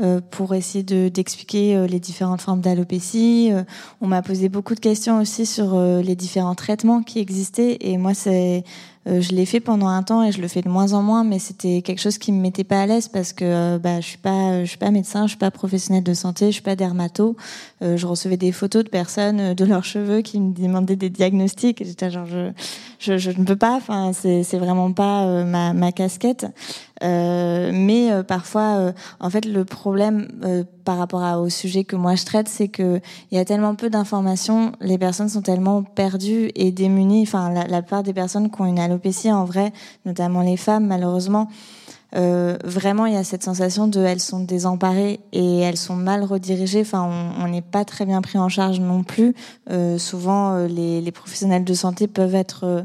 euh, pour essayer d'expliquer euh, les différentes formes d'alopécie. Euh, on m'a posé beaucoup de questions aussi sur les différents traitements qui existaient et moi c'est je l'ai fait pendant un temps et je le fais de moins en moins, mais c'était quelque chose qui me mettait pas à l'aise parce que bah, je suis pas, je suis pas médecin, je suis pas professionnelle de santé, je suis pas dermato. je recevais des photos de personnes de leurs cheveux qui me demandaient des diagnostics. J'étais genre, je, je, je, ne peux pas. Enfin, c'est, vraiment pas ma, ma casquette. Euh, mais euh, parfois, euh, en fait, le problème par rapport à, au sujet que moi je traite, c'est que il y a tellement peu d'informations, les personnes sont tellement perdues et démunies. Enfin, la, la plupart des personnes qui ont une alopécie, en vrai, notamment les femmes, malheureusement. Euh, vraiment, il y a cette sensation de elles sont désemparées et elles sont mal redirigées. Enfin, on n'est pas très bien pris en charge non plus. Euh, souvent, les, les, professionnels de santé peuvent être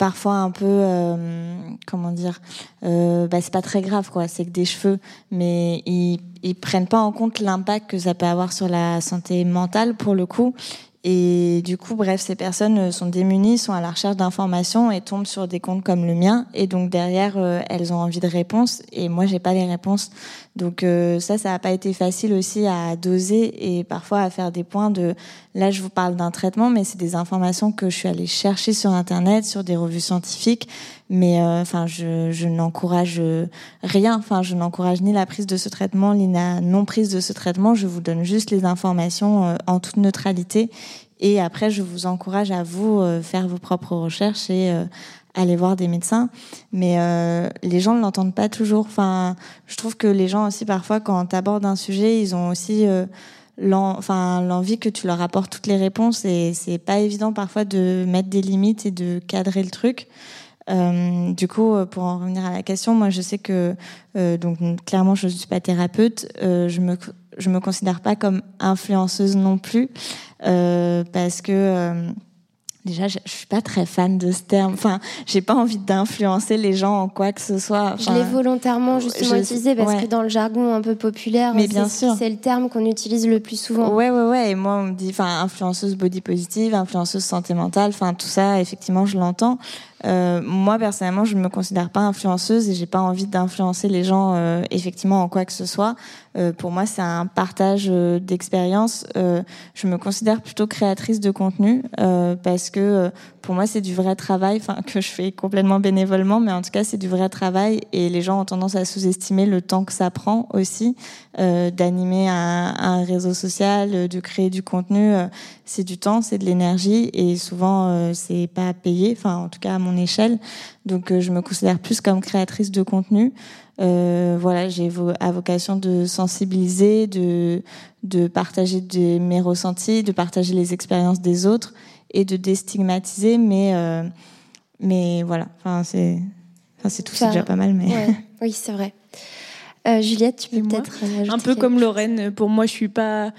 parfois un peu euh, comment dire euh, bah c'est pas très grave quoi c'est que des cheveux mais ils ils prennent pas en compte l'impact que ça peut avoir sur la santé mentale pour le coup et du coup, bref, ces personnes sont démunies, sont à la recherche d'informations et tombent sur des comptes comme le mien. Et donc derrière, euh, elles ont envie de réponses et moi, j'ai pas les réponses. Donc euh, ça, ça n'a pas été facile aussi à doser et parfois à faire des points de. Là, je vous parle d'un traitement, mais c'est des informations que je suis allée chercher sur internet, sur des revues scientifiques. Mais euh, enfin, je, je n'encourage rien. Enfin, je n'encourage ni la prise de ce traitement, ni la non prise de ce traitement. Je vous donne juste les informations en toute neutralité et après, je vous encourage à vous euh, faire vos propres recherches et euh, aller voir des médecins. Mais euh, les gens ne l'entendent pas toujours. Enfin, je trouve que les gens aussi, parfois, quand tu abordes un sujet, ils ont aussi enfin l'envie que tu leur apportes toutes les réponses et c'est pas évident parfois de mettre des limites et de cadrer le truc. Euh, du coup, pour en revenir à la question, moi je sais que euh, donc clairement je ne suis pas thérapeute, euh, je me je me considère pas comme influenceuse non plus euh, parce que euh, déjà je, je, suis pas très fan de ce terme. Enfin, j'ai pas envie d'influencer les gens en quoi que ce soit. Enfin, je l'ai volontairement justement je, utilisé parce que dans le jargon un peu populaire, mais bien sûr, c'est le terme qu'on utilise le plus souvent. Ouais, ouais, ouais. Et moi, on me dit, enfin, influenceuse body positive, influenceuse santé mentale. Enfin, tout ça, effectivement, je l'entends. Euh, moi personnellement, je ne me considère pas influenceuse et j'ai pas envie d'influencer les gens euh, effectivement en quoi que ce soit. Euh, pour moi, c'est un partage euh, d'expérience. Euh, je me considère plutôt créatrice de contenu parce que pour moi, c'est du vrai travail, enfin que je fais complètement bénévolement, mais en tout cas, c'est du vrai travail et les gens ont tendance à sous-estimer le temps que ça prend aussi d'animer un, un, réseau social, de créer du contenu. C'est du temps, c'est de l'énergie et souvent c'est pas payé. Enfin, en tout cas à mon échelle. Donc, je me considère plus comme créatrice de contenu. Euh, voilà, j'ai à vocation de sensibiliser, de, de partager de, mes ressentis, de partager les expériences des autres et de déstigmatiser. Mais, euh, mais voilà, enfin, c'est, enfin, c'est tout, c'est déjà pas mal. Mais... Ouais. Oui, c'est vrai. Euh, Juliette, tu peux peut-être un peu comme Lorraine. Pour moi, je suis pas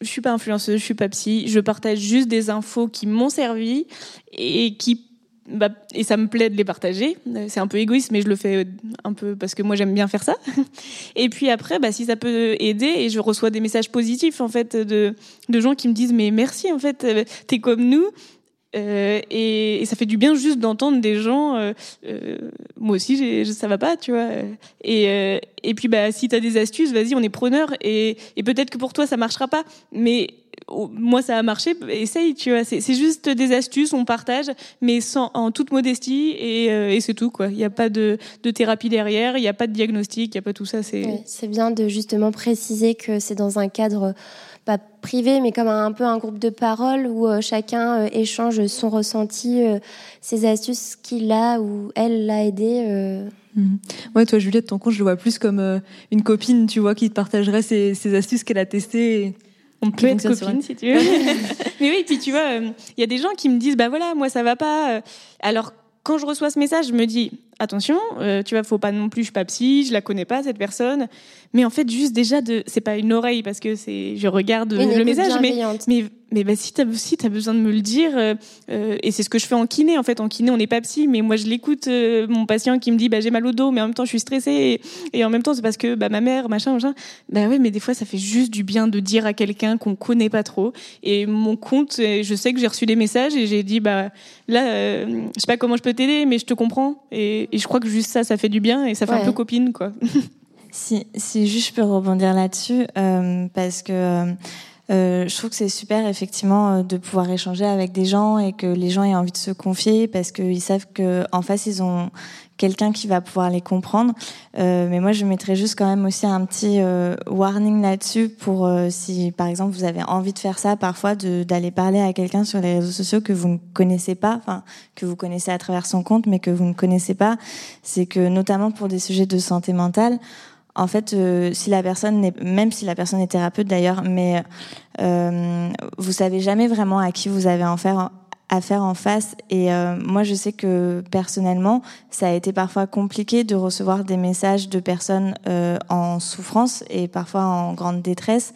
je suis pas influenceuse, je suis pas psy. Je partage juste des infos qui m'ont servi et qui bah, et ça me plaît de les partager. C'est un peu égoïste, mais je le fais un peu parce que moi j'aime bien faire ça. Et puis après, bah, si ça peut aider, et je reçois des messages positifs en fait de, de gens qui me disent mais merci en fait, euh, t'es comme nous. Euh, et, ça fait du bien juste d'entendre des gens. Euh, euh, moi aussi, ça va pas, tu vois. Et, et puis, bah, si t'as des astuces, vas-y, on est preneur. Et, et peut-être que pour toi, ça marchera pas, mais moi ça a marché, essaye, tu vois. C'est juste des astuces, on partage, mais sans, en toute modestie et, et c'est tout, quoi. Il n'y a pas de, de thérapie derrière, il n'y a pas de diagnostic, il n'y a pas tout ça. C'est ouais, bien de justement préciser que c'est dans un cadre pas privé, mais comme un, peu un groupe de parole où euh, chacun euh, échange son ressenti, ses astuces qu'il a ou elle l'a aidé. Mmh. Ouais, toi, Juliette, ton compte, je le vois plus comme une copine, tu vois, qui te partagerait ses, ses astuces qu'elle a testées. On peut être copine si tu veux. Mais oui, puis tu vois, il euh, y a des gens qui me disent, bah voilà, moi ça va pas. Euh. Alors quand je reçois ce message, je me dis, attention, euh, tu vois, faut pas non plus, je suis pas psy, je la connais pas cette personne. Mais en fait, juste déjà de, c'est pas une oreille parce que c'est, je regarde le message, mais mais mais bah, si t'as si as besoin de me le dire, euh, euh, et c'est ce que je fais en kiné. En fait, en kiné, on n'est pas psy, mais moi je l'écoute euh, mon patient qui me dit, bah j'ai mal au dos, mais en même temps je suis stressée, et, en même temps c'est parce que bah ma mère, machin, machin. Bah ouais, mais des fois ça fait juste du bien de dire à quelqu'un qu'on connaît pas trop. Et mon compte, je sais que j'ai reçu des messages et j'ai dit, bah là, je sais pas comment je peux t'aider, mais je te comprends. Et, et, je crois que juste ça, ça fait du bien et ça fait un peu copine, quoi. Si, si juste je peux rebondir là-dessus, euh, parce que Euh, je trouve que c'est super effectivement de pouvoir échanger avec des gens et que les gens aient envie de se confier parce qu'ils savent que en face ils ont quelqu'un qui va pouvoir les comprendre. Euh, mais moi, je mettrais juste quand même aussi un petit euh, warning là-dessus pour euh, si, par exemple, vous avez envie de faire ça, parfois d'aller parler à quelqu'un sur les réseaux sociaux que vous ne connaissez pas, enfin que vous connaissez à travers son compte, mais que vous ne connaissez pas. C'est que notamment pour des sujets de santé mentale. En fait, euh, si la personne n'est, même si la personne est thérapeute d'ailleurs, mais euh, vous savez jamais vraiment à qui vous avez en faire à faire en face. Et euh, moi, je sais que personnellement, ça a été parfois compliqué de recevoir des messages de personnes euh, en souffrance et parfois en grande détresse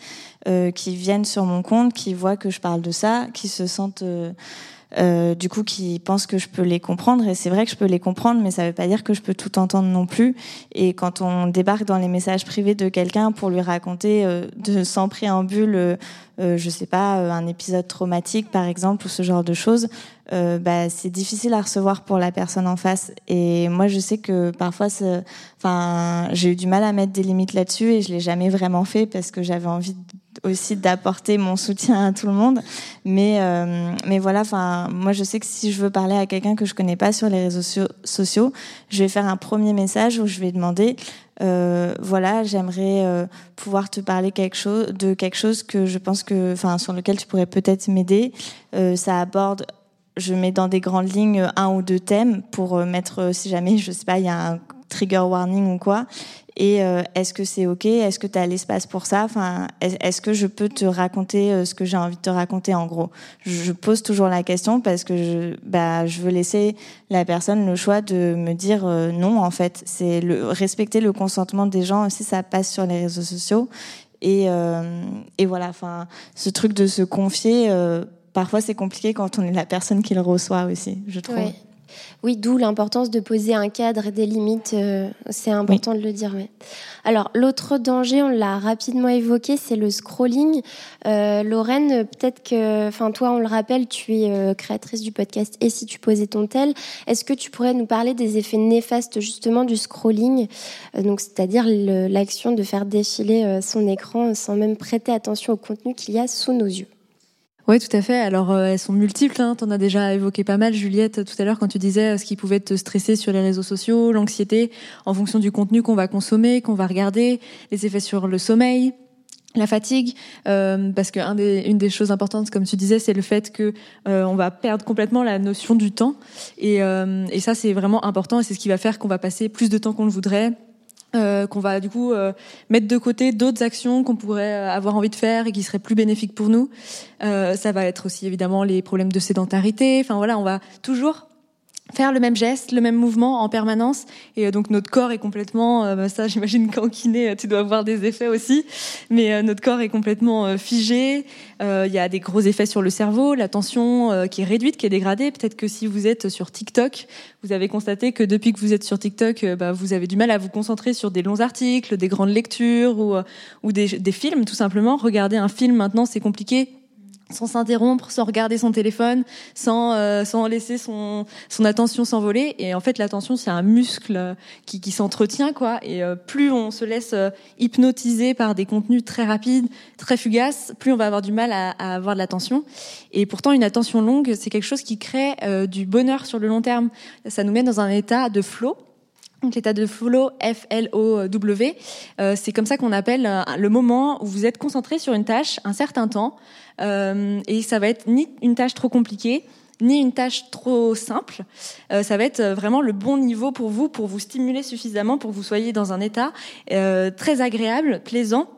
euh, qui viennent sur mon compte, qui voient que je parle de ça, qui se sentent euh, du coup qui pensent que je peux les comprendre. Et c'est vrai que je peux les comprendre mais ça veut pas dire que je peux tout entendre non plus. Et quand on débarque dans les messages privés de quelqu'un pour lui raconter euh, de sans préambule euh, euh, je sais pas un épisode traumatique par exemple ou ce genre de choses bah, c'est difficile à recevoir pour la personne en face. Et moi je sais que parfois enfin j'ai eu du mal à mettre des limites là-dessus et je l'ai jamais vraiment fait parce que j'avais envie de aussi d'apporter mon soutien à tout le monde. Mais, euh, mais voilà, moi je sais que si je veux parler à quelqu'un que je connais pas sur les réseaux sociaux, je vais faire un premier message où je vais demander, euh, voilà, j'aimerais euh, pouvoir te parler quelque chose de quelque chose que je pense que, sur lequel tu pourrais peut-être m'aider. Ça aborde je mets dans des grandes lignes un ou deux thèmes pour mettre, si jamais, je sais pas, il y a un trigger warning ou quoi. Et euh, est-ce que c'est OK? Est-ce que tu as l'espace pour ça? Enfin, Est-ce que je peux te raconter euh, ce que j'ai envie de te raconter en gros? Je pose toujours la question parce que je, bah, je veux laisser la personne le choix de me dire euh, non en fait. C'est le, respecter le consentement des gens aussi, ça passe sur les réseaux sociaux. Et, et voilà, enfin, ce truc de se confier, parfois c'est compliqué quand on est la personne qui le reçoit aussi, je trouve. Oui, d'où l'importance de poser un cadre et des limites. Euh, c'est important de le dire. Alors, l'autre danger, on l'a rapidement évoqué, c'est le scrolling. Euh, Lorraine, peut-être que, enfin, toi, on le rappelle, tu es euh, créatrice du podcast Et si tu posais ton tel, est-ce que tu pourrais nous parler des effets néfastes justement du scrolling, donc c'est-à-dire l'action de faire défiler son écran sans même prêter attention au contenu qu'il y a sous nos yeux? Oui, tout à fait. Alors, euh, elles sont multiples. Hein. Tu en as déjà évoqué pas mal, Juliette, tout à l'heure, quand tu disais euh, ce qui pouvait te stresser sur les réseaux sociaux, l'anxiété, en fonction du contenu qu'on va consommer, qu'on va regarder, les effets sur le sommeil, la fatigue, euh, parce qu'une des, une des choses importantes, comme tu disais, c'est le fait que on va perdre complètement la notion du temps, et, et ça c'est vraiment important, et c'est ce qui va faire qu'on va passer plus de temps qu'on le voudrait, euh, qu'on va du coup euh, mettre de côté d'autres actions qu'on pourrait euh, avoir envie de faire et qui seraient plus bénéfiques pour nous. ça va être aussi évidemment les problèmes de sédentarité. Enfin voilà, on va toujours faire le même geste, le même mouvement en permanence. Et euh, donc notre corps est complètement, euh, bah, ça j'imagine qu'en kiné tu dois avoir des effets aussi, mais euh, notre corps est complètement figé. Il y a des gros effets sur le cerveau, la tension qui est réduite, qui est dégradée. Peut-être que si vous êtes sur TikTok, vous avez constaté que depuis que vous êtes sur TikTok, bah, vous avez du mal à vous concentrer sur des longs articles, des grandes lectures ou, ou des, des films tout simplement. Regarder un film maintenant c'est compliqué sans s'interrompre, sans regarder son téléphone, sans, euh, sans laisser son, son attention s'envoler. Et en fait, l'attention, c'est un muscle qui, qui s'entretient, quoi. Et euh, plus on se laisse euh, hypnotiser par des contenus très rapides, très fugaces, plus on va avoir du mal à, à avoir de l'attention. Et pourtant, une attention longue, c'est quelque chose qui crée du bonheur sur le long terme. Ça nous met dans un état de flow. Donc l'état de flow, F-L-O-W, c'est comme ça qu'on appelle le moment où vous êtes concentré sur une tâche un certain temps, euh, et ça va être ni une tâche trop compliquée, ni une tâche trop simple. Euh, ça va être vraiment le bon niveau pour vous, pour vous stimuler suffisamment, pour que vous soyez dans un état euh, très agréable, plaisant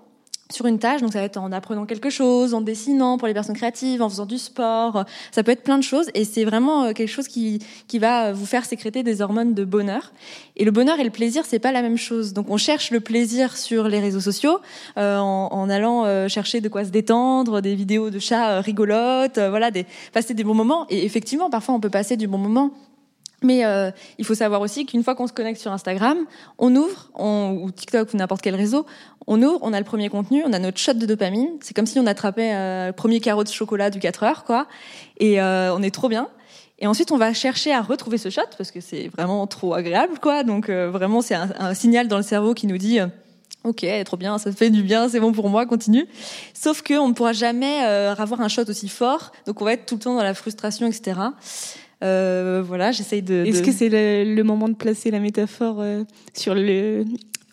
sur une tâche. Donc ça va être en apprenant quelque chose, en dessinant pour les personnes créatives, en faisant du sport. Ça peut être plein de choses et c'est vraiment euh, quelque chose qui, qui va vous faire sécréter des hormones de bonheur. Et le bonheur et le plaisir, c'est pas la même chose. Donc on cherche le plaisir sur les réseaux sociaux euh, en, allant euh, chercher de quoi se détendre, des vidéos de chats rigolotes, voilà, des, passer des bons moments. Et effectivement, parfois on peut passer du bon moment mais euh, il faut savoir aussi qu'une fois qu'on se connecte sur Instagram, on ouvre, on, ou TikTok ou n'importe quel réseau, on ouvre, on a le premier contenu, on a notre shot de dopamine. C'est comme si on attrapait euh, le premier carreau de chocolat du 4 heures, quoi. Et euh, on est trop bien. Et ensuite, on va chercher à retrouver ce shot parce que c'est vraiment trop agréable, quoi. Donc vraiment, c'est un, un, signal dans le cerveau qui nous dit Ok, trop bien, ça fait du bien, c'est bon pour moi, continue. Sauf qu'on ne pourra jamais euh, avoir un shot aussi fort, donc on va être tout le temps dans la frustration, etc. Euh, voilà, j'essaye de. Est-ce de- que c'est le, le moment de placer la métaphore euh, sur le,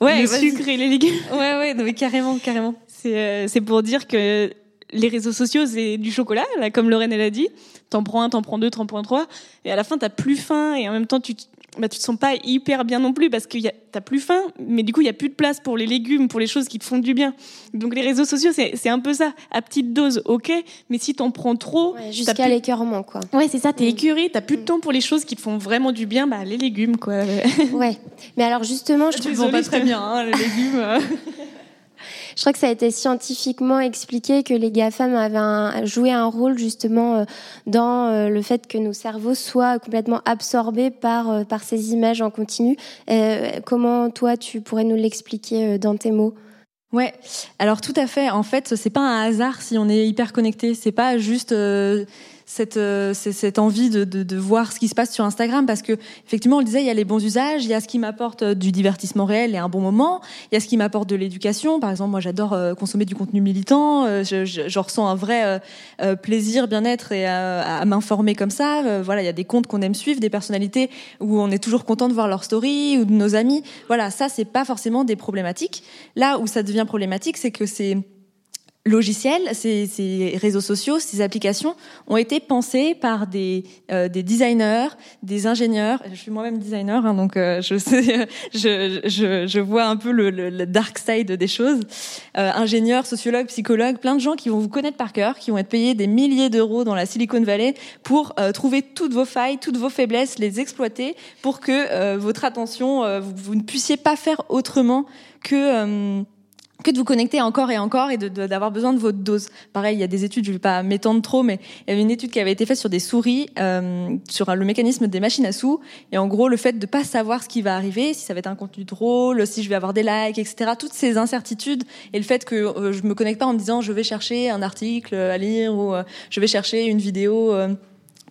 Ouais, le sucre et les légumes? Ouais, ouais, non, mais carrément, carrément. C'est euh, c'est pour dire que les réseaux sociaux, c'est du chocolat, là, comme Lorraine elle a dit. T'en prends un, t'en prends deux, t'en prends trois, et à la fin t'as plus faim, et en même temps tu bah, tu te sens pas hyper bien non plus parce que t'as plus faim, mais du coup il y a plus de place pour les légumes, pour les choses qui te font du bien. Donc les réseaux sociaux, c'est c'est un peu ça, à petite dose, ok, mais si t'en prends trop, Ouais, Jusqu'à plus- l'écœurement, quoi. Ouais, c'est ça, t'es Mm. écœuré, t'as plus de temps pour les choses qui te font vraiment du bien, bah les légumes quoi. Ouais. Mais alors justement, je Tu trouve, le vends pas très bien, hein, les légumes. je crois que ça a été scientifiquement expliqué que les GAFAM avaient joué un rôle justement euh, dans euh, le fait que nos cerveaux soient complètement absorbés par, euh, par ces images en continu. Comment toi, tu pourrais nous l'expliquer dans tes mots? Ouais, alors tout à fait. En fait, c'est pas un hasard si on est hyper connecté. C'est pas juste cette, euh, c'est- cette envie de, de, de voir ce qui se passe sur Instagram, parce que effectivement, on le disait, il y a les bons usages, il y a ce qui m'apporte euh, du divertissement réel et un bon moment, il y a ce qui m'apporte de l'éducation. Par exemple, moi, j'adore euh, consommer du contenu militant. je, je, ressens un vrai plaisir, bien-être et euh, à m'informer comme ça. Voilà, il y a des comptes qu'on aime suivre, des personnalités où on est toujours content de voir leur story ou de nos amis. Voilà, ça, c'est pas forcément des problématiques. Là où ça devient problématique, c'est que ces logiciels, ces, réseaux sociaux, ces applications ont été pensés par des, euh, des designers, des ingénieurs. Je suis moi-même designer, hein, donc euh, je, vois un peu le, dark side des choses. Euh, ingénieurs, sociologues, psychologues, plein de gens qui vont vous connaître par cœur, qui vont être payés des milliers d'euros dans la Silicon Valley pour trouver toutes vos failles, toutes vos faiblesses, les exploiter pour que votre attention, vous, ne puissiez pas faire autrement que que de vous connecter encore et encore et d'avoir besoin de votre dose. Pareil, il y a des études, je vais pas m'étendre trop, mais il y avait une étude qui avait été faite sur des souris, euh, sur le mécanisme des machines à sous, et en gros le fait de pas savoir ce qui va arriver, si ça va être un contenu drôle, si je vais avoir des likes, etc. Toutes ces incertitudes et le fait que euh, je me connecte pas en me disant je vais chercher un article à lire ou euh, je vais chercher une vidéo.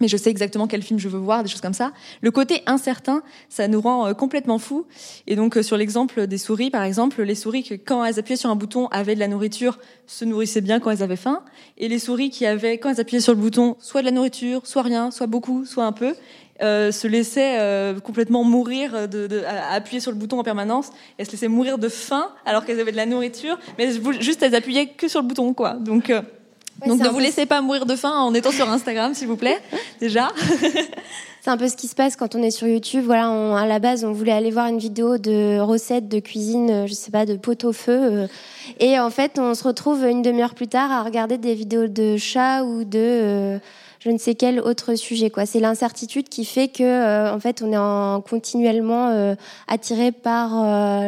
Mais je sais exactement quel film je veux voir, des choses comme ça. Le côté incertain, ça nous rend euh, complètement fous. Et donc, euh, sur l'exemple des souris, par exemple, les souris que, quand elles appuyaient sur un bouton, avaient de la nourriture, se nourrissaient bien quand elles avaient faim. Et les souris qui avaient, quand elles appuyaient sur le bouton, soit de la nourriture, soit rien, soit beaucoup, soit un peu, euh, se laissaient euh, complètement mourir de, de- à appuyer sur le bouton en permanence. Elles se laissaient mourir de faim alors qu'elles avaient de la nourriture, mais juste elles appuyaient que sur le bouton, quoi. Donc, euh, Ouais, donc ne vous laissez pas mourir de faim en étant sur Instagram, s'il vous plaît, déjà. C'est un peu ce qui se passe quand on est sur YouTube. Voilà, on, à la base, on voulait aller voir une vidéo de recettes de cuisine, euh, je sais pas, de pot au feu. euh, et en fait, on se retrouve une demi-heure plus tard à regarder des vidéos de chats ou de euh, je ne sais quel autre sujet. Quoi. C'est l'incertitude qui fait que, euh, en fait, on est en, continuellement euh, attiré par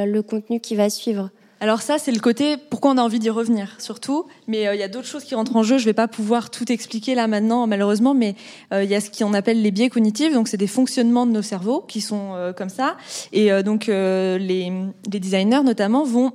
le contenu qui va suivre. Alors ça, c'est le côté pourquoi on a envie d'y revenir, surtout. Mais euh, il y a d'autres choses qui rentrent en jeu. Je vais pas pouvoir tout expliquer là maintenant, malheureusement. Mais euh, il y a ce qu'on appelle les biais cognitifs. Donc c'est des fonctionnements de nos cerveaux qui sont euh, comme ça. Et donc les, les designers notamment vont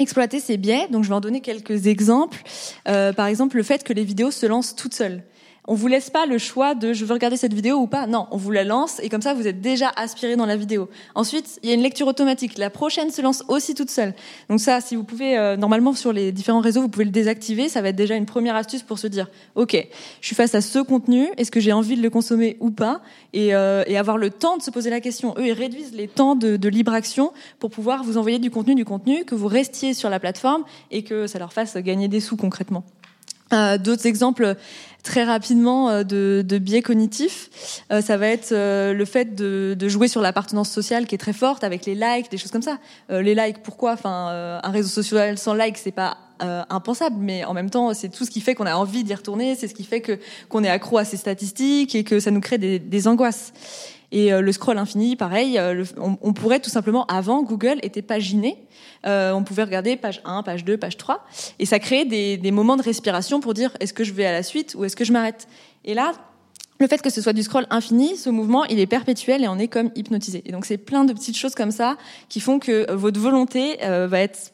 exploiter ces biais. Donc je vais en donner quelques exemples. Par exemple, le fait que les vidéos se lancent toutes seules. On vous laisse pas le choix de je veux regarder cette vidéo ou pas. Non, on vous la lance et comme ça vous êtes déjà aspiré dans la vidéo. Ensuite, il y a une lecture automatique. La prochaine se lance aussi toute seule. Donc ça, si vous pouvez, euh, normalement sur les différents réseaux, vous pouvez le désactiver. Ça va être déjà une première astuce pour se dire, ok, je suis face à ce contenu. Est-ce que j'ai envie de le consommer ou pas? Et, euh, et avoir le temps de se poser la question. Eux, ils réduisent les temps de, libre action pour pouvoir vous envoyer du contenu, du contenu, que vous restiez sur la plateforme et que ça leur fasse gagner des sous concrètement. Euh, D'autres exemples très rapidement euh, de, de biais cognitifs, euh, ça va être euh, le fait de, de jouer sur l'appartenance sociale qui est très forte avec les likes, des choses comme ça. Euh, les likes, pourquoi? Enfin, euh, un réseau social sans likes, c'est pas euh, impensable, mais en même temps, c'est tout ce qui fait qu'on a envie d'y retourner, c'est ce qui fait que qu'on est accro à ces statistiques et que ça nous crée des, des angoisses. Et euh, le scroll infini, pareil, euh, on, pourrait tout simplement, avant, Google était paginé. Euh, on pouvait regarder page 1, page 2, page 3. Et ça créait des, moments de respiration pour dire est-ce que je vais à la suite ou est-ce que je m'arrête? Et là, le fait que ce soit du scroll infini, ce mouvement, il est perpétuel et on est comme hypnotisé. Et donc c'est plein de petites choses comme ça qui font que votre volonté va être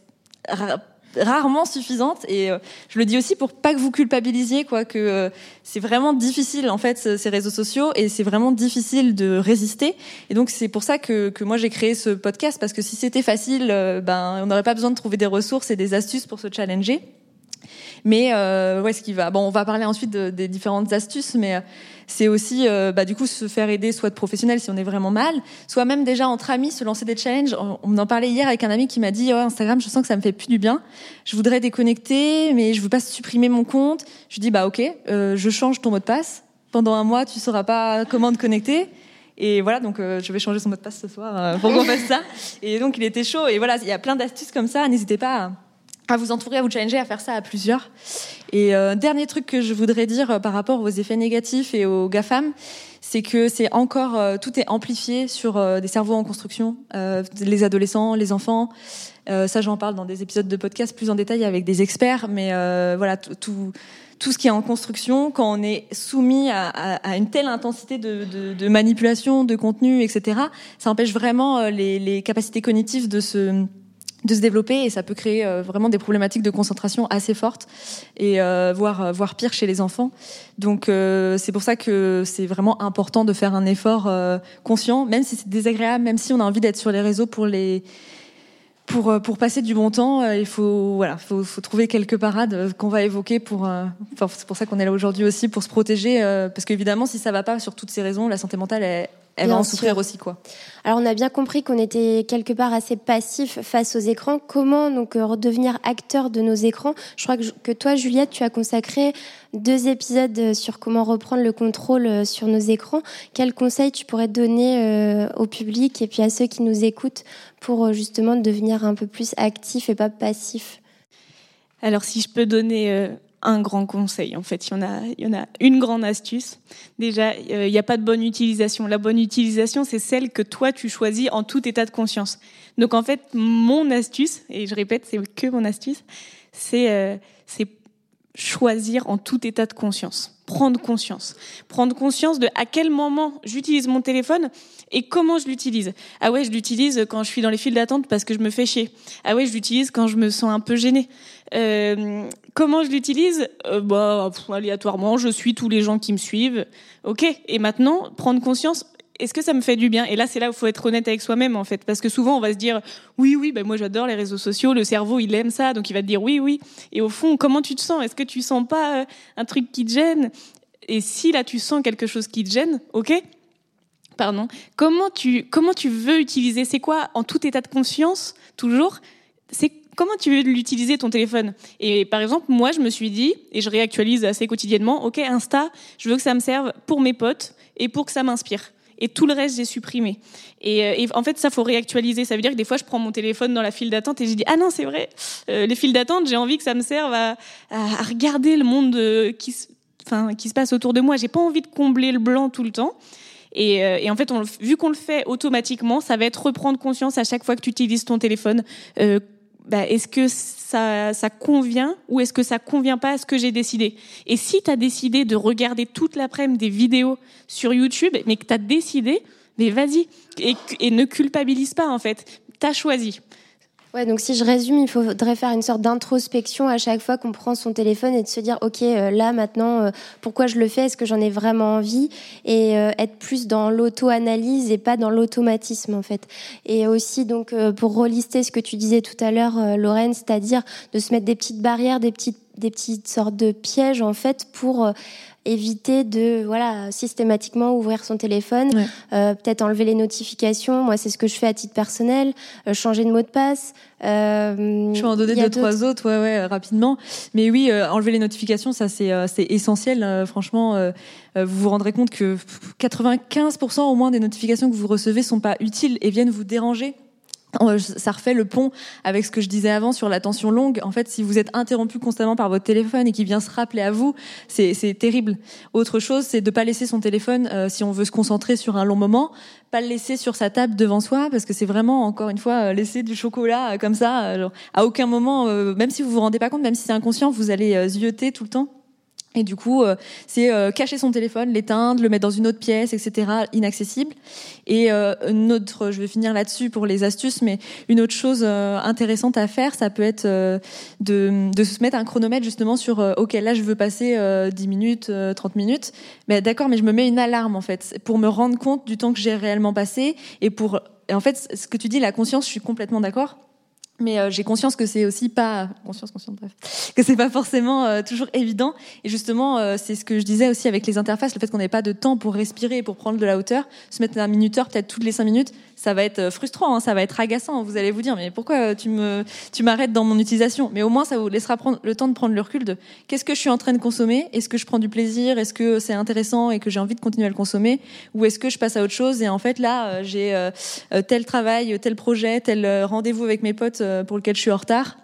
rarement suffisante. Et euh, je le dis aussi pour pas que vous culpabilisiez quoi que euh, c'est vraiment difficile en fait ces réseaux sociaux et c'est vraiment difficile de résister. Et donc c'est pour ça que, que moi j'ai créé ce podcast parce que si c'était facile euh, ben on n'aurait pas besoin de trouver des ressources et des astuces pour se challenger mais euh, ouais, ce qui va. Bon, on va parler ensuite des différentes astuces, mais euh, c'est aussi, euh, bah, du coup, se faire aider, soit de professionnels si on est vraiment mal, soit même déjà entre amis, se lancer des challenges. On, en parlait hier avec un ami qui m'a dit, oh, Instagram, je sens que ça me fait plus du bien. Je voudrais déconnecter, mais je veux pas supprimer mon compte. Je dis, bah ok, euh, je change ton mot de passe. Pendant un mois, tu sauras pas comment te connecter. Et voilà, donc je vais changer son mot de passe ce soir pour qu'on fasse ça. Et donc il était chaud. Et voilà, il y a plein d'astuces comme ça. N'hésitez pas à à vous entourer, à vous challenger, à faire ça à plusieurs. Et euh, dernier truc que je voudrais dire euh, par rapport aux effets négatifs et aux GAFAM, c'est que c'est encore euh, tout est amplifié sur euh, des cerveaux en construction, euh, les adolescents, les enfants. ça, j'en parle dans des épisodes de podcast plus en détail avec des experts, mais voilà tout, tout ce qui est en construction, quand on est soumis à, à, à une telle intensité de, de, de, manipulation, de contenu, etc., ça empêche vraiment les, les capacités cognitives de se de se développer et ça peut créer euh, vraiment des problématiques de concentration assez fortes et euh, voire euh, voire pire chez les enfants. Donc c'est pour ça que c'est vraiment important de faire un effort conscient, même si c'est désagréable, même si on a envie d'être sur les réseaux pour les pour pour passer du bon temps, il faut voilà, faut, faut trouver quelques parades qu'on va évoquer pour. Enfin, c'est pour ça qu'on est là aujourd'hui aussi pour se protéger, parce qu'évidemment, si ça va pas sur toutes ces raisons, la santé mentale est elle bien va en sûr. souffrir aussi quoi. Alors on a bien compris qu'on était quelque part assez passif face aux écrans. Comment donc redevenir acteur de nos écrans? Je crois que, que toi Juliette, tu as consacré deux épisodes sur comment reprendre le contrôle sur nos écrans. Quels conseils tu pourrais donner euh, au public et puis à ceux qui nous écoutent pour euh, justement devenir un peu plus actif et pas passif Alors si je peux donner euh un grand conseil. En fait, il y en a, il y en a une grande astuce. Déjà, il n'y a pas de bonne utilisation. La bonne utilisation, c'est celle que toi tu choisis en tout état de conscience. Donc en fait, mon astuce, et je répète, c'est que mon astuce, c'est euh, c'est choisir en tout état de conscience, prendre conscience, prendre conscience de à quel moment j'utilise mon téléphone et comment je l'utilise. Ah ouais, je l'utilise quand je suis dans les files d'attente parce que je me fais chier. Ah ouais, je l'utilise quand je me sens un peu gênée. Euh, comment je l'utilise? Euh, Bah aléatoirement, je suis tous les gens qui me suivent. Ok. Et maintenant, prendre conscience. Est-ce que ça me fait du bien? Et là, c'est là où il faut être honnête avec soi-même, en fait, parce que souvent, on va se dire, oui, oui, ben moi, j'adore les réseaux sociaux, le cerveau, il aime ça, donc il va te dire oui, oui. Et au fond, comment tu te sens? Est-ce que tu sens pas euh, un truc qui te gêne? Et si là, tu sens quelque chose qui te gêne, ok? Pardon. Comment tu comment tu veux utiliser? C'est quoi en tout état de conscience toujours? C'est comment tu veux l'utiliser ton téléphone? Et par exemple, moi, je me suis dit, et je réactualise assez quotidiennement, ok, Insta, je veux que ça me serve pour mes potes et pour que ça m'inspire. Et tout le reste, j'ai supprimé. Et, et, en fait, ça faut réactualiser. Ça veut dire que des fois, je prends mon téléphone dans la file d'attente et je dis ah non, c'est vrai. Euh, les files d'attente, j'ai envie que ça me serve à, regarder le monde euh, qui, se passe autour de moi. J'ai pas envie de combler le blanc tout le temps. Et, euh, en fait, on, vu qu'on le fait automatiquement, ça va être reprendre conscience à chaque fois que tu utilises ton téléphone. Euh, bah, est-ce que ça, ça convient ou est-ce que ça convient pas à ce que j'ai décidé? Et si tu as décidé de regarder toute l'après-midi des vidéos sur YouTube, mais que tu as décidé, mais vas-y et, et ne culpabilise pas en fait. T'as choisi. Ouais, donc si je résume, il faudrait faire une sorte d'introspection à chaque fois qu'on prend son téléphone et de se dire, ok, euh, là maintenant, euh, pourquoi je le fais? Est-ce que j'en ai vraiment envie? Et euh, être plus dans l'auto-analyse et pas dans l'automatisme en fait. Et aussi donc pour relister ce que tu disais tout à l'heure, Lorraine, c'est-à-dire de se mettre des petites barrières, des petites des petites sortes de pièges en fait pour éviter de voilà systématiquement ouvrir son téléphone, ouais. euh, peut-être enlever les notifications. Moi, c'est ce que je fais à titre personnel. Euh, changer de mot de passe. Euh, je vais en donner deux trois autres, ouais, ouais, rapidement. Mais oui, euh, enlever les notifications, ça c'est euh, c'est essentiel. franchement, vous vous rendrez compte que 95% au moins des notifications que vous recevez sont pas utiles et viennent vous déranger ça refait le pont avec ce que je disais avant sur l'attention longue. En fait, si vous êtes interrompu constamment par votre téléphone et qui vient se rappeler à vous, c'est terrible. Autre chose, c'est de pas laisser son téléphone euh, si on veut se concentrer sur un long moment, pas le laisser sur sa table devant soi parce que c'est vraiment encore une fois euh, laisser du chocolat euh, comme ça. à aucun moment, même si vous vous rendez pas compte, même si c'est inconscient, vous allez zioter tout le temps. Et du coup, euh, c'est euh, cacher son téléphone, l'éteindre, le mettre dans une autre pièce, etc., inaccessible. Et euh, une autre, je vais finir là-dessus pour les astuces, mais une autre chose intéressante à faire, ça peut être de, se mettre un chronomètre justement sur, ok, là je veux passer 10 minutes, 30 minutes. Mais d'accord, mais je me mets une alarme en fait, pour me rendre compte du temps que j'ai réellement passé. Et pour, et en fait, ce que tu dis, la conscience, je suis complètement d'accord mais euh, j'ai conscience que c'est aussi pas conscience consciente bref que c'est pas forcément euh, toujours évident. Et justement euh, c'est ce que je disais aussi avec les interfaces le fait qu'on n'ait pas de temps pour respirer pour prendre de la hauteur se mettre un minuteur peut-être toutes les cinq minutes ça va être frustrant hein, ça va être agaçant vous allez vous dire mais pourquoi tu me tu m'arrêtes dans mon utilisation? Mais au moins ça vous laissera prendre le temps de prendre le recul de qu'est-ce que je suis en train de consommer? Est-ce que je prends du plaisir? Est-ce que c'est intéressant et que j'ai envie de continuer à le consommer? Ou est-ce que je passe à autre chose et en fait là j'ai tel travail tel projet tel rendez-vous avec mes potes euh, pour lequel je suis en retard?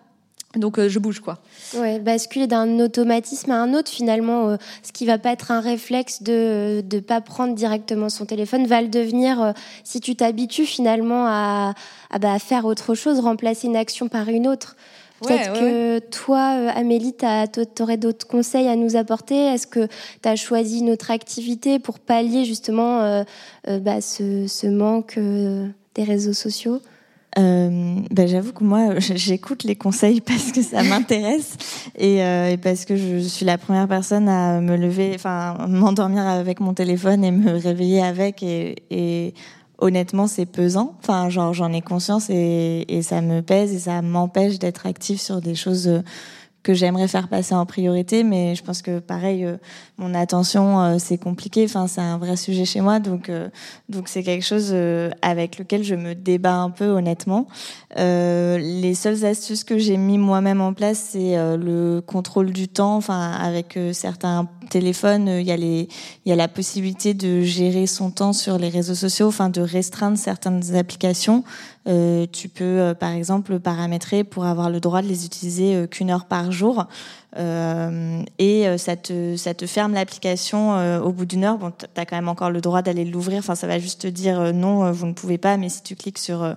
Donc euh, je bouge quoi. Ouais, basculer d'un automatisme à un autre finalement, euh, ce qui va pas être un réflexe de ne pas prendre directement son téléphone va le devenir si tu t'habitues finalement à, bah, à, faire autre chose, remplacer une action par une autre. Peut-être que toi, Amélie, tu aurais d'autres conseils à nous apporter? Est-ce que tu as choisi une autre activité pour pallier justement bah, ce, ce, manque des réseaux sociaux? Euh, ben j'avoue que moi, j'écoute les conseils parce que ça m'intéresse et, euh, et, parce que je suis la première personne à me lever, enfin m'endormir avec mon téléphone et me réveiller avec et, et honnêtement c'est pesant. Enfin genre j'en ai conscience et, et, ça me pèse et ça m'empêche d'être active sur des choses que j'aimerais faire passer en priorité, mais je pense que pareil, euh, mon attention euh, c'est compliqué. Enfin, c'est un vrai sujet chez moi, donc euh, donc c'est quelque chose avec lequel je me débat un peu honnêtement. les seules astuces que j'ai mis moi-même en place, c'est le contrôle du temps. Enfin, avec certains téléphones, il y a les il y a la possibilité de gérer son temps sur les réseaux sociaux, enfin de restreindre certaines applications. Euh, tu peux, euh, par exemple, paramétrer pour avoir le droit de les utiliser euh, qu'une heure par jour. Euh, et ça te, ça te ferme l'application au bout d'une heure. Bon, tu as quand même encore le droit d'aller l'ouvrir. Enfin, ça va juste te dire non, vous ne pouvez pas. Mais si tu cliques sur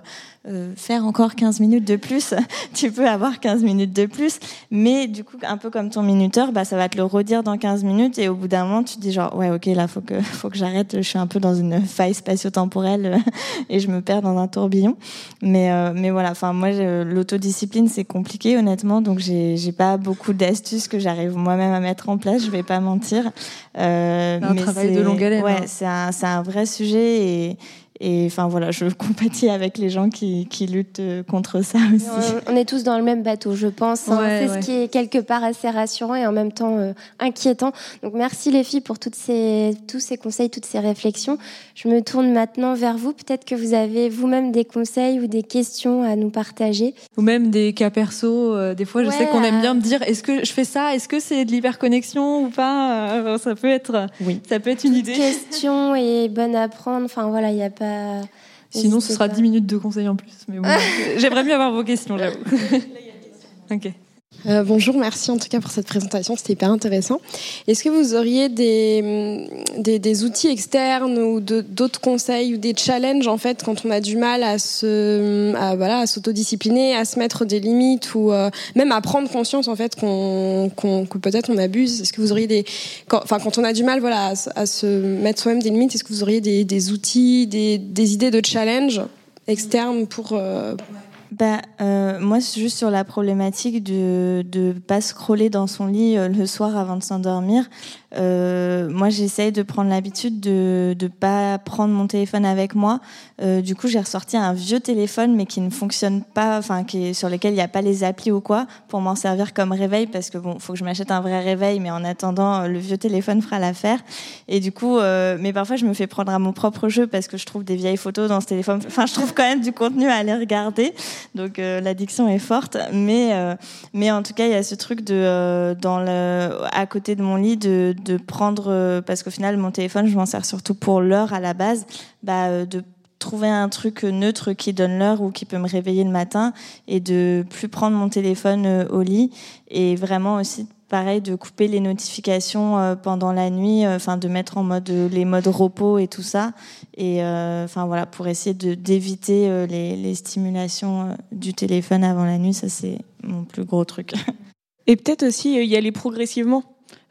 faire encore 15 minutes de plus, tu peux avoir 15 minutes de plus. Mais du coup, un peu comme ton minuteur, bah, ça va te le redire dans 15 minutes. Et au bout d'un moment, tu te dis genre, ouais, ok, là, faut que, faut que j'arrête. Je suis un peu dans une faille spatio-temporelle et je me perds dans un tourbillon. Mais, euh, mais voilà, enfin, moi, l'autodiscipline, c'est compliqué, honnêtement. Donc, j'ai pas beaucoup d'astuces que j'arrive moi-même à mettre en place. Je vais pas mentir. Euh, un travail de longue haleine. Ouais, hein. c'est un, un vrai sujet et, et enfin voilà, je compatis avec les gens qui, qui luttent euh, contre ça aussi. On est tous dans le même bateau, je pense. Hein. c'est ce qui est quelque part assez rassurant et en même temps euh, inquiétant. Donc merci les filles pour toutes ces, tous ces conseils, toutes ces réflexions. Je me tourne maintenant vers vous. Peut-être que vous avez vous-même des conseils ou des questions à nous partager. Ou même des cas perso. Euh, des fois, je sais qu'on aime bien me dire est-ce que je fais ça? Est-ce que c'est de l'hyperconnexion ou pas? Ça peut être, oui. ça peut être une idée. Question est bonne à prendre. Enfin voilà, il n'y a pas Sinon, ce sera 10 minutes de conseils en plus. Mais bon, j'aimerais mieux avoir vos questions, j'avoue. ok. Euh, bonjour, merci en tout cas pour cette présentation, c'était hyper intéressant. Est-ce que vous auriez des, des, des outils externes ou d'autres conseils ou des challenges en fait quand on a du mal à se à, voilà à s'autodiscipliner, à se mettre des limites ou euh, même à prendre conscience en fait qu'on que peut-être on abuse? Est-ce que vous auriez des quand, enfin quand on a du mal voilà à, à se mettre soi-même des limites, est-ce que vous auriez des, des outils, des, des idées de challenge externes pour euh, bah, euh, moi, juste sur la problématique de ne pas scroller dans son lit euh, le soir avant de s'endormir. Euh, moi, j'essaye de prendre l'habitude de ne pas prendre mon téléphone avec moi. Euh, du coup, j'ai ressorti un vieux téléphone, mais qui ne fonctionne pas, enfin, qui sur lequel il n'y a pas les applis ou quoi, pour m'en servir comme réveil, parce que bon, faut que je m'achète un vrai réveil, mais en attendant, le vieux téléphone fera l'affaire. Et du coup, euh, mais parfois, je me fais prendre à mon propre jeu parce que je trouve des vieilles photos dans ce téléphone. Enfin, je trouve quand même du contenu à aller regarder. Donc, l'addiction est forte. Mais, mais en tout cas, il y a ce truc de, dans le, à côté de mon lit, de prendre, euh, parce qu'au final, mon téléphone, je m'en sers surtout pour l'heure à la base, bah, euh, de trouver un truc neutre qui donne l'heure ou qui peut me réveiller le matin et de plus prendre mon téléphone euh, au lit. Et vraiment aussi pareil de couper les notifications pendant la nuit enfin de mettre en mode les modes repos et tout ça. Et voilà pour essayer de d'éviter les, les stimulations du téléphone avant la nuit ça c'est mon plus gros truc. Et peut-être aussi y aller progressivement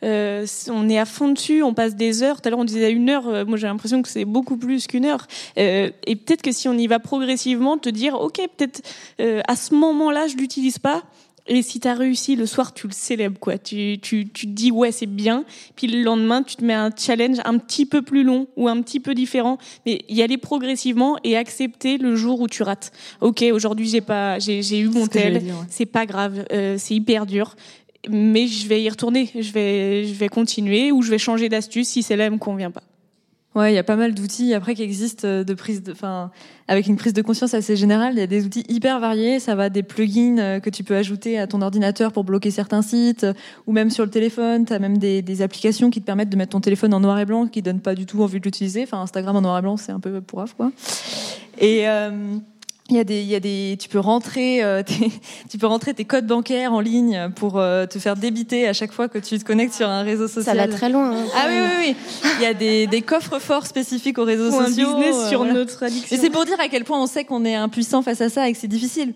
Euh, on est à fond dessus, on passe des heures. Tout à l'heure, on disait une heure. Euh, moi, j'ai l'impression que c'est beaucoup plus qu'une heure. Euh, et peut-être que si on y va progressivement, te dire, ok, peut-être à ce moment-là, je l'utilise pas. Et si tu as réussi le soir, tu le célèbres, quoi. Tu, tu, tu te dis, ouais, c'est bien. Puis le lendemain, tu te mets un challenge un petit peu plus long ou un petit peu différent. Mais y aller progressivement et accepter le jour où tu rates. Ok, aujourd'hui, j'ai pas, j'ai eu mon tel. C'est pas grave. Euh, c'est hyper dur. Mais je vais y retourner. Je vais, je vais continuer ou je vais changer d'astuce si celle-là me convient pas. Ouais, il y a pas mal d'outils après qui existent euh, de prise enfin, avec une prise de conscience assez générale. Il y a des outils hyper variés. Ça va des plugins euh, que tu peux ajouter à ton ordinateur pour bloquer certains sites, euh, ou même sur le téléphone. Tu as même des, applications qui te permettent de mettre ton téléphone en noir et blanc, qui donnent pas du tout envie de l'utiliser. Instagram en noir et blanc, c'est un peu pourrave, quoi. Et il y a des, il y a des, tu peux rentrer, euh, tes, tu peux rentrer tes codes bancaires en ligne pour euh, te faire débiter à chaque fois que tu te connectes sur un réseau social. Ça va très loin. Hein. Ah oui, oui, oui. Il y a des, des coffres forts spécifiques aux réseaux sociaux. Un business sur euh, notre addiction. Et c'est pour dire à quel point on sait qu'on est impuissant face à ça et que c'est difficile.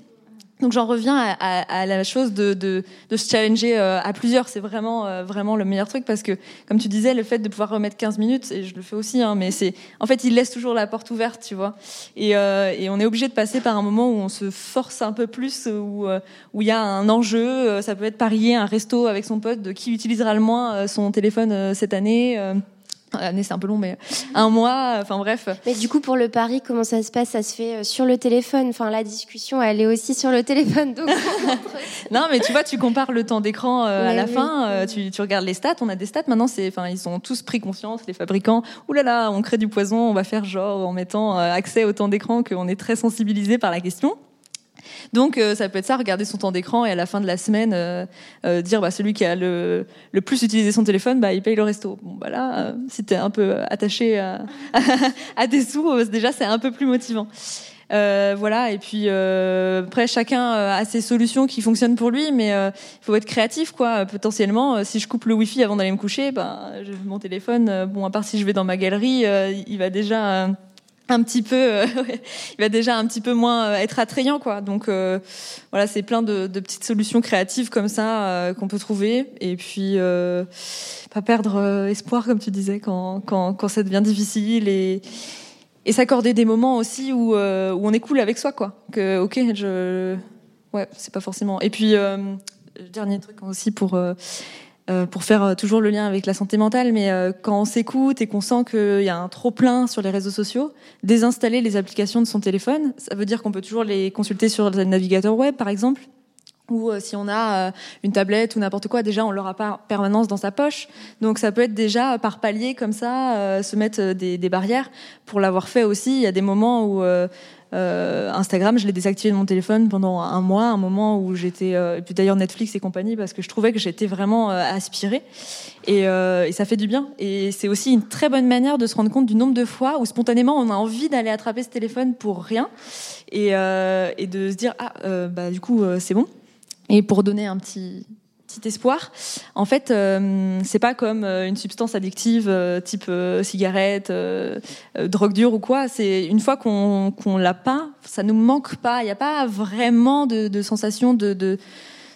Donc j'en reviens à, à, à, la chose de, de, de se challenger euh, à plusieurs. C'est vraiment euh, vraiment le meilleur truc parce que, comme tu disais, le fait de pouvoir remettre 15 minutes, et je le fais aussi, hein, mais c'est en fait il laisse toujours la porte ouverte, tu vois. Et, euh, et on est obligé de passer par un moment où on se force un peu plus, où où il y a un enjeu. Ça peut être parier un resto avec son pote de qui utilisera le moins son téléphone cette année L'année, c'est un peu long, mais un mois, enfin bref. Mais du coup, pour le pari, comment ça se passe? Ça se fait euh, sur le téléphone. Enfin, la discussion, elle est aussi sur le téléphone. Donc... non, mais tu vois, tu compares le temps d'écran euh, à la fin, euh, tu, tu, regardes les stats. On a des stats maintenant, c'est, enfin, ils ont tous pris conscience, les fabricants. Ouh là là, on crée du poison, on va faire genre en mettant accès au temps d'écran qu'on est très sensibilisé par la question. Donc euh, ça peut être ça, regarder son temps d'écran et à la fin de la semaine euh, euh, dire bah, celui qui a le, plus utilisé son téléphone, bah, il paye le resto. Bon bah là, si t'es un peu attaché à, à des sous, déjà c'est un peu plus motivant. Voilà, et puis après chacun a ses solutions qui fonctionnent pour lui, mais il faut être créatif, quoi. Potentiellement, si je coupe le wifi avant d'aller me coucher, ben mon téléphone, bon à part si je vais dans ma galerie, il va déjà un petit peu, euh, il va déjà un petit peu moins euh, être attrayant, quoi. Donc euh, voilà, c'est plein de, petites solutions créatives comme ça qu'on peut trouver, et puis pas perdre espoir, comme tu disais, quand, quand, quand ça devient difficile, et, et s'accorder des moments aussi où, où on est cool avec soi, quoi. Que ok, je, ouais, c'est pas forcément. Et puis dernier truc aussi pour euh, pour faire euh, toujours le lien avec la santé mentale, mais euh, quand on s'écoute et qu'on sent qu'il y a un trop plein sur les réseaux sociaux, désinstaller les applications de son téléphone, ça veut dire qu'on peut toujours les consulter sur le navigateur web, par exemple, ou si on a une tablette ou n'importe quoi, déjà on l'aura pas permanence dans sa poche. Donc ça peut être déjà par palier comme ça, se mettre des, des barrières. Pour l'avoir fait aussi, il y a des moments où euh, Instagram, je l'ai désactivé de mon téléphone pendant un mois, un moment où j'étais, euh, et puis d'ailleurs Netflix et compagnie, parce que je trouvais que j'étais vraiment euh, aspirée. Et, ça fait du bien. Et c'est aussi une très bonne manière de se rendre compte du nombre de fois où spontanément on a envie d'aller attraper ce téléphone pour rien et, et de se dire ah bah du coup c'est bon. Et pour donner un petit espoir. En fait, euh, c'est pas comme euh, une substance addictive euh, type cigarette, drogue dure ou quoi. C'est une fois qu'on l'a pas, ça nous manque pas. Il n'y a pas vraiment de, sensation de, de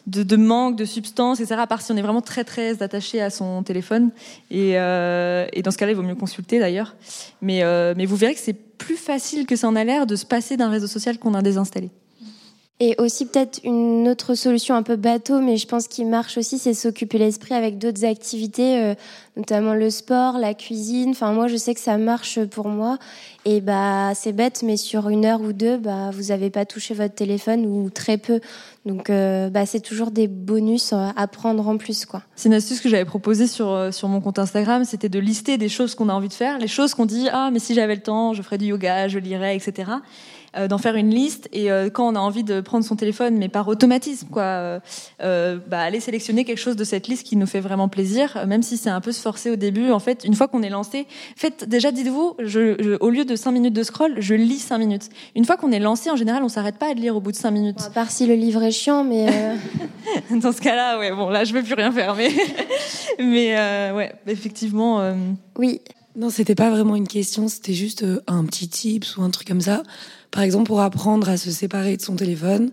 de, manque de substance, etc. À part si on est vraiment très très attaché à son téléphone. Et, et dans ce cas-là, il vaut mieux consulter d'ailleurs. Mais, mais vous verrez que c'est plus facile que ça en a l'air de se passer d'un réseau social qu'on a désinstallé. Et aussi peut-être une autre solution un peu bateau, mais je pense qu'il marche aussi, c'est s'occuper l'esprit avec d'autres activités, euh, notamment le sport, la cuisine. Enfin moi je sais que ça marche pour moi. Et bah c'est bête, mais sur une heure ou deux, bah vous avez pas touché votre téléphone ou très peu. Donc euh, bah c'est toujours des bonus à prendre en plus quoi. C'est une astuce que j'avais proposée sur euh, sur mon compte Instagram, c'était de lister des choses qu'on a envie de faire, les choses qu'on dit ah mais si j'avais le temps, je ferais du yoga, je lirais, etc. Euh, d'en faire une liste et euh, quand on a envie de prendre son téléphone, mais par automatisme, quoi, euh, bah, aller sélectionner quelque chose de cette liste qui nous fait vraiment plaisir, même si c'est un peu se forcer au début. En fait, une fois qu'on est lancé, faites déjà, dites-vous, je, au lieu de 5 minutes de scroll, je lis 5 minutes. Une fois qu'on est lancé, en général, on s'arrête pas à lire au bout de 5 minutes. à part si le livre est chiant, mais dans ce cas-là, ouais, bon, là, je veux plus rien faire, mais mais ouais, effectivement. Oui. Non, c'était pas vraiment une question, c'était juste un petit tips ou un truc comme ça. Par exemple, pour apprendre à se séparer de son téléphone,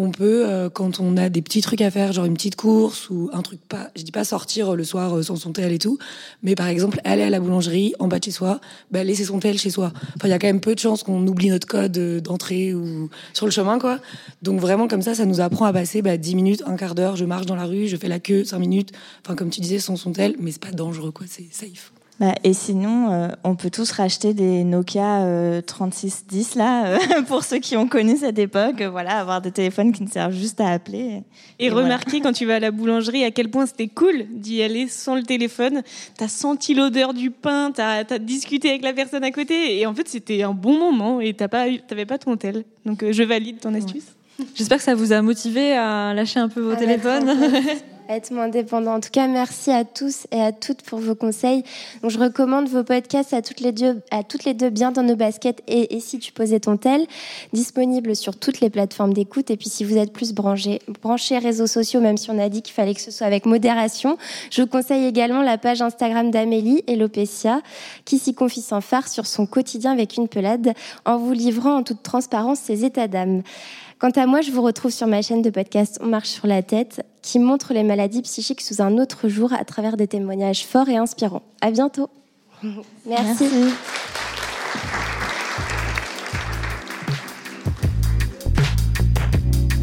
on peut, euh, quand on a des petits trucs à faire, genre une petite course ou un truc pas, je dis pas sortir le soir euh, sans son tel et tout, mais par exemple aller à la boulangerie en bas de chez soi, bah, laisser son tel chez soi. Enfin, il y a quand même peu de chances qu'on oublie notre code euh, d'entrée ou sur le chemin, quoi. Donc vraiment comme ça, ça nous apprend à passer bah, 10 minutes, un quart d'heure, je marche dans la rue, je fais la queue 5 minutes. Enfin, comme tu disais, sans son tel, mais c'est pas dangereux, quoi. C'est safe. Bah, et sinon, euh, on peut tous racheter des Nokia euh, 3610 là, euh, pour ceux qui ont connu cette époque. euh, voilà, avoir des téléphones qui ne servent juste à appeler. Et, Et voilà. remarquer quand tu vas à la boulangerie à quel point c'était cool d'y aller sans le téléphone. T'as senti l'odeur du pain, t'as as discuté avec la personne à côté, et en fait c'était un bon moment et t'as pas, t'avais pas ton tel. Donc euh, je valide ton astuce. J'espère que ça vous a motivé à lâcher un peu vos À téléphones. être moins dépendant. En tout cas, merci à tous et à toutes pour vos conseils. Donc, je recommande vos podcasts à toutes les deux, à toutes les deux bien dans nos baskets et, et si tu posais ton tel, disponible sur toutes les plateformes d'écoute. Et puis, si vous êtes plus branchés, branchés réseaux sociaux, même si on a dit qu'il fallait que ce soit avec modération, je vous conseille également la page Instagram d'Amélie et Lopecia, qui s'y confie sans phare sur son quotidien avec une pelade, en vous livrant en toute transparence ses états d'âme. Quant à moi, je vous retrouve sur ma chaîne de podcast On marche sur la tête, qui montre les maladies psychiques sous un autre jour à travers des témoignages forts et inspirants. À bientôt. Merci.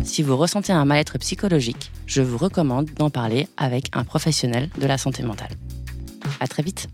Si vous ressentez un mal-être psychologique, je vous recommande d'en parler avec un professionnel de la santé mentale. À très vite.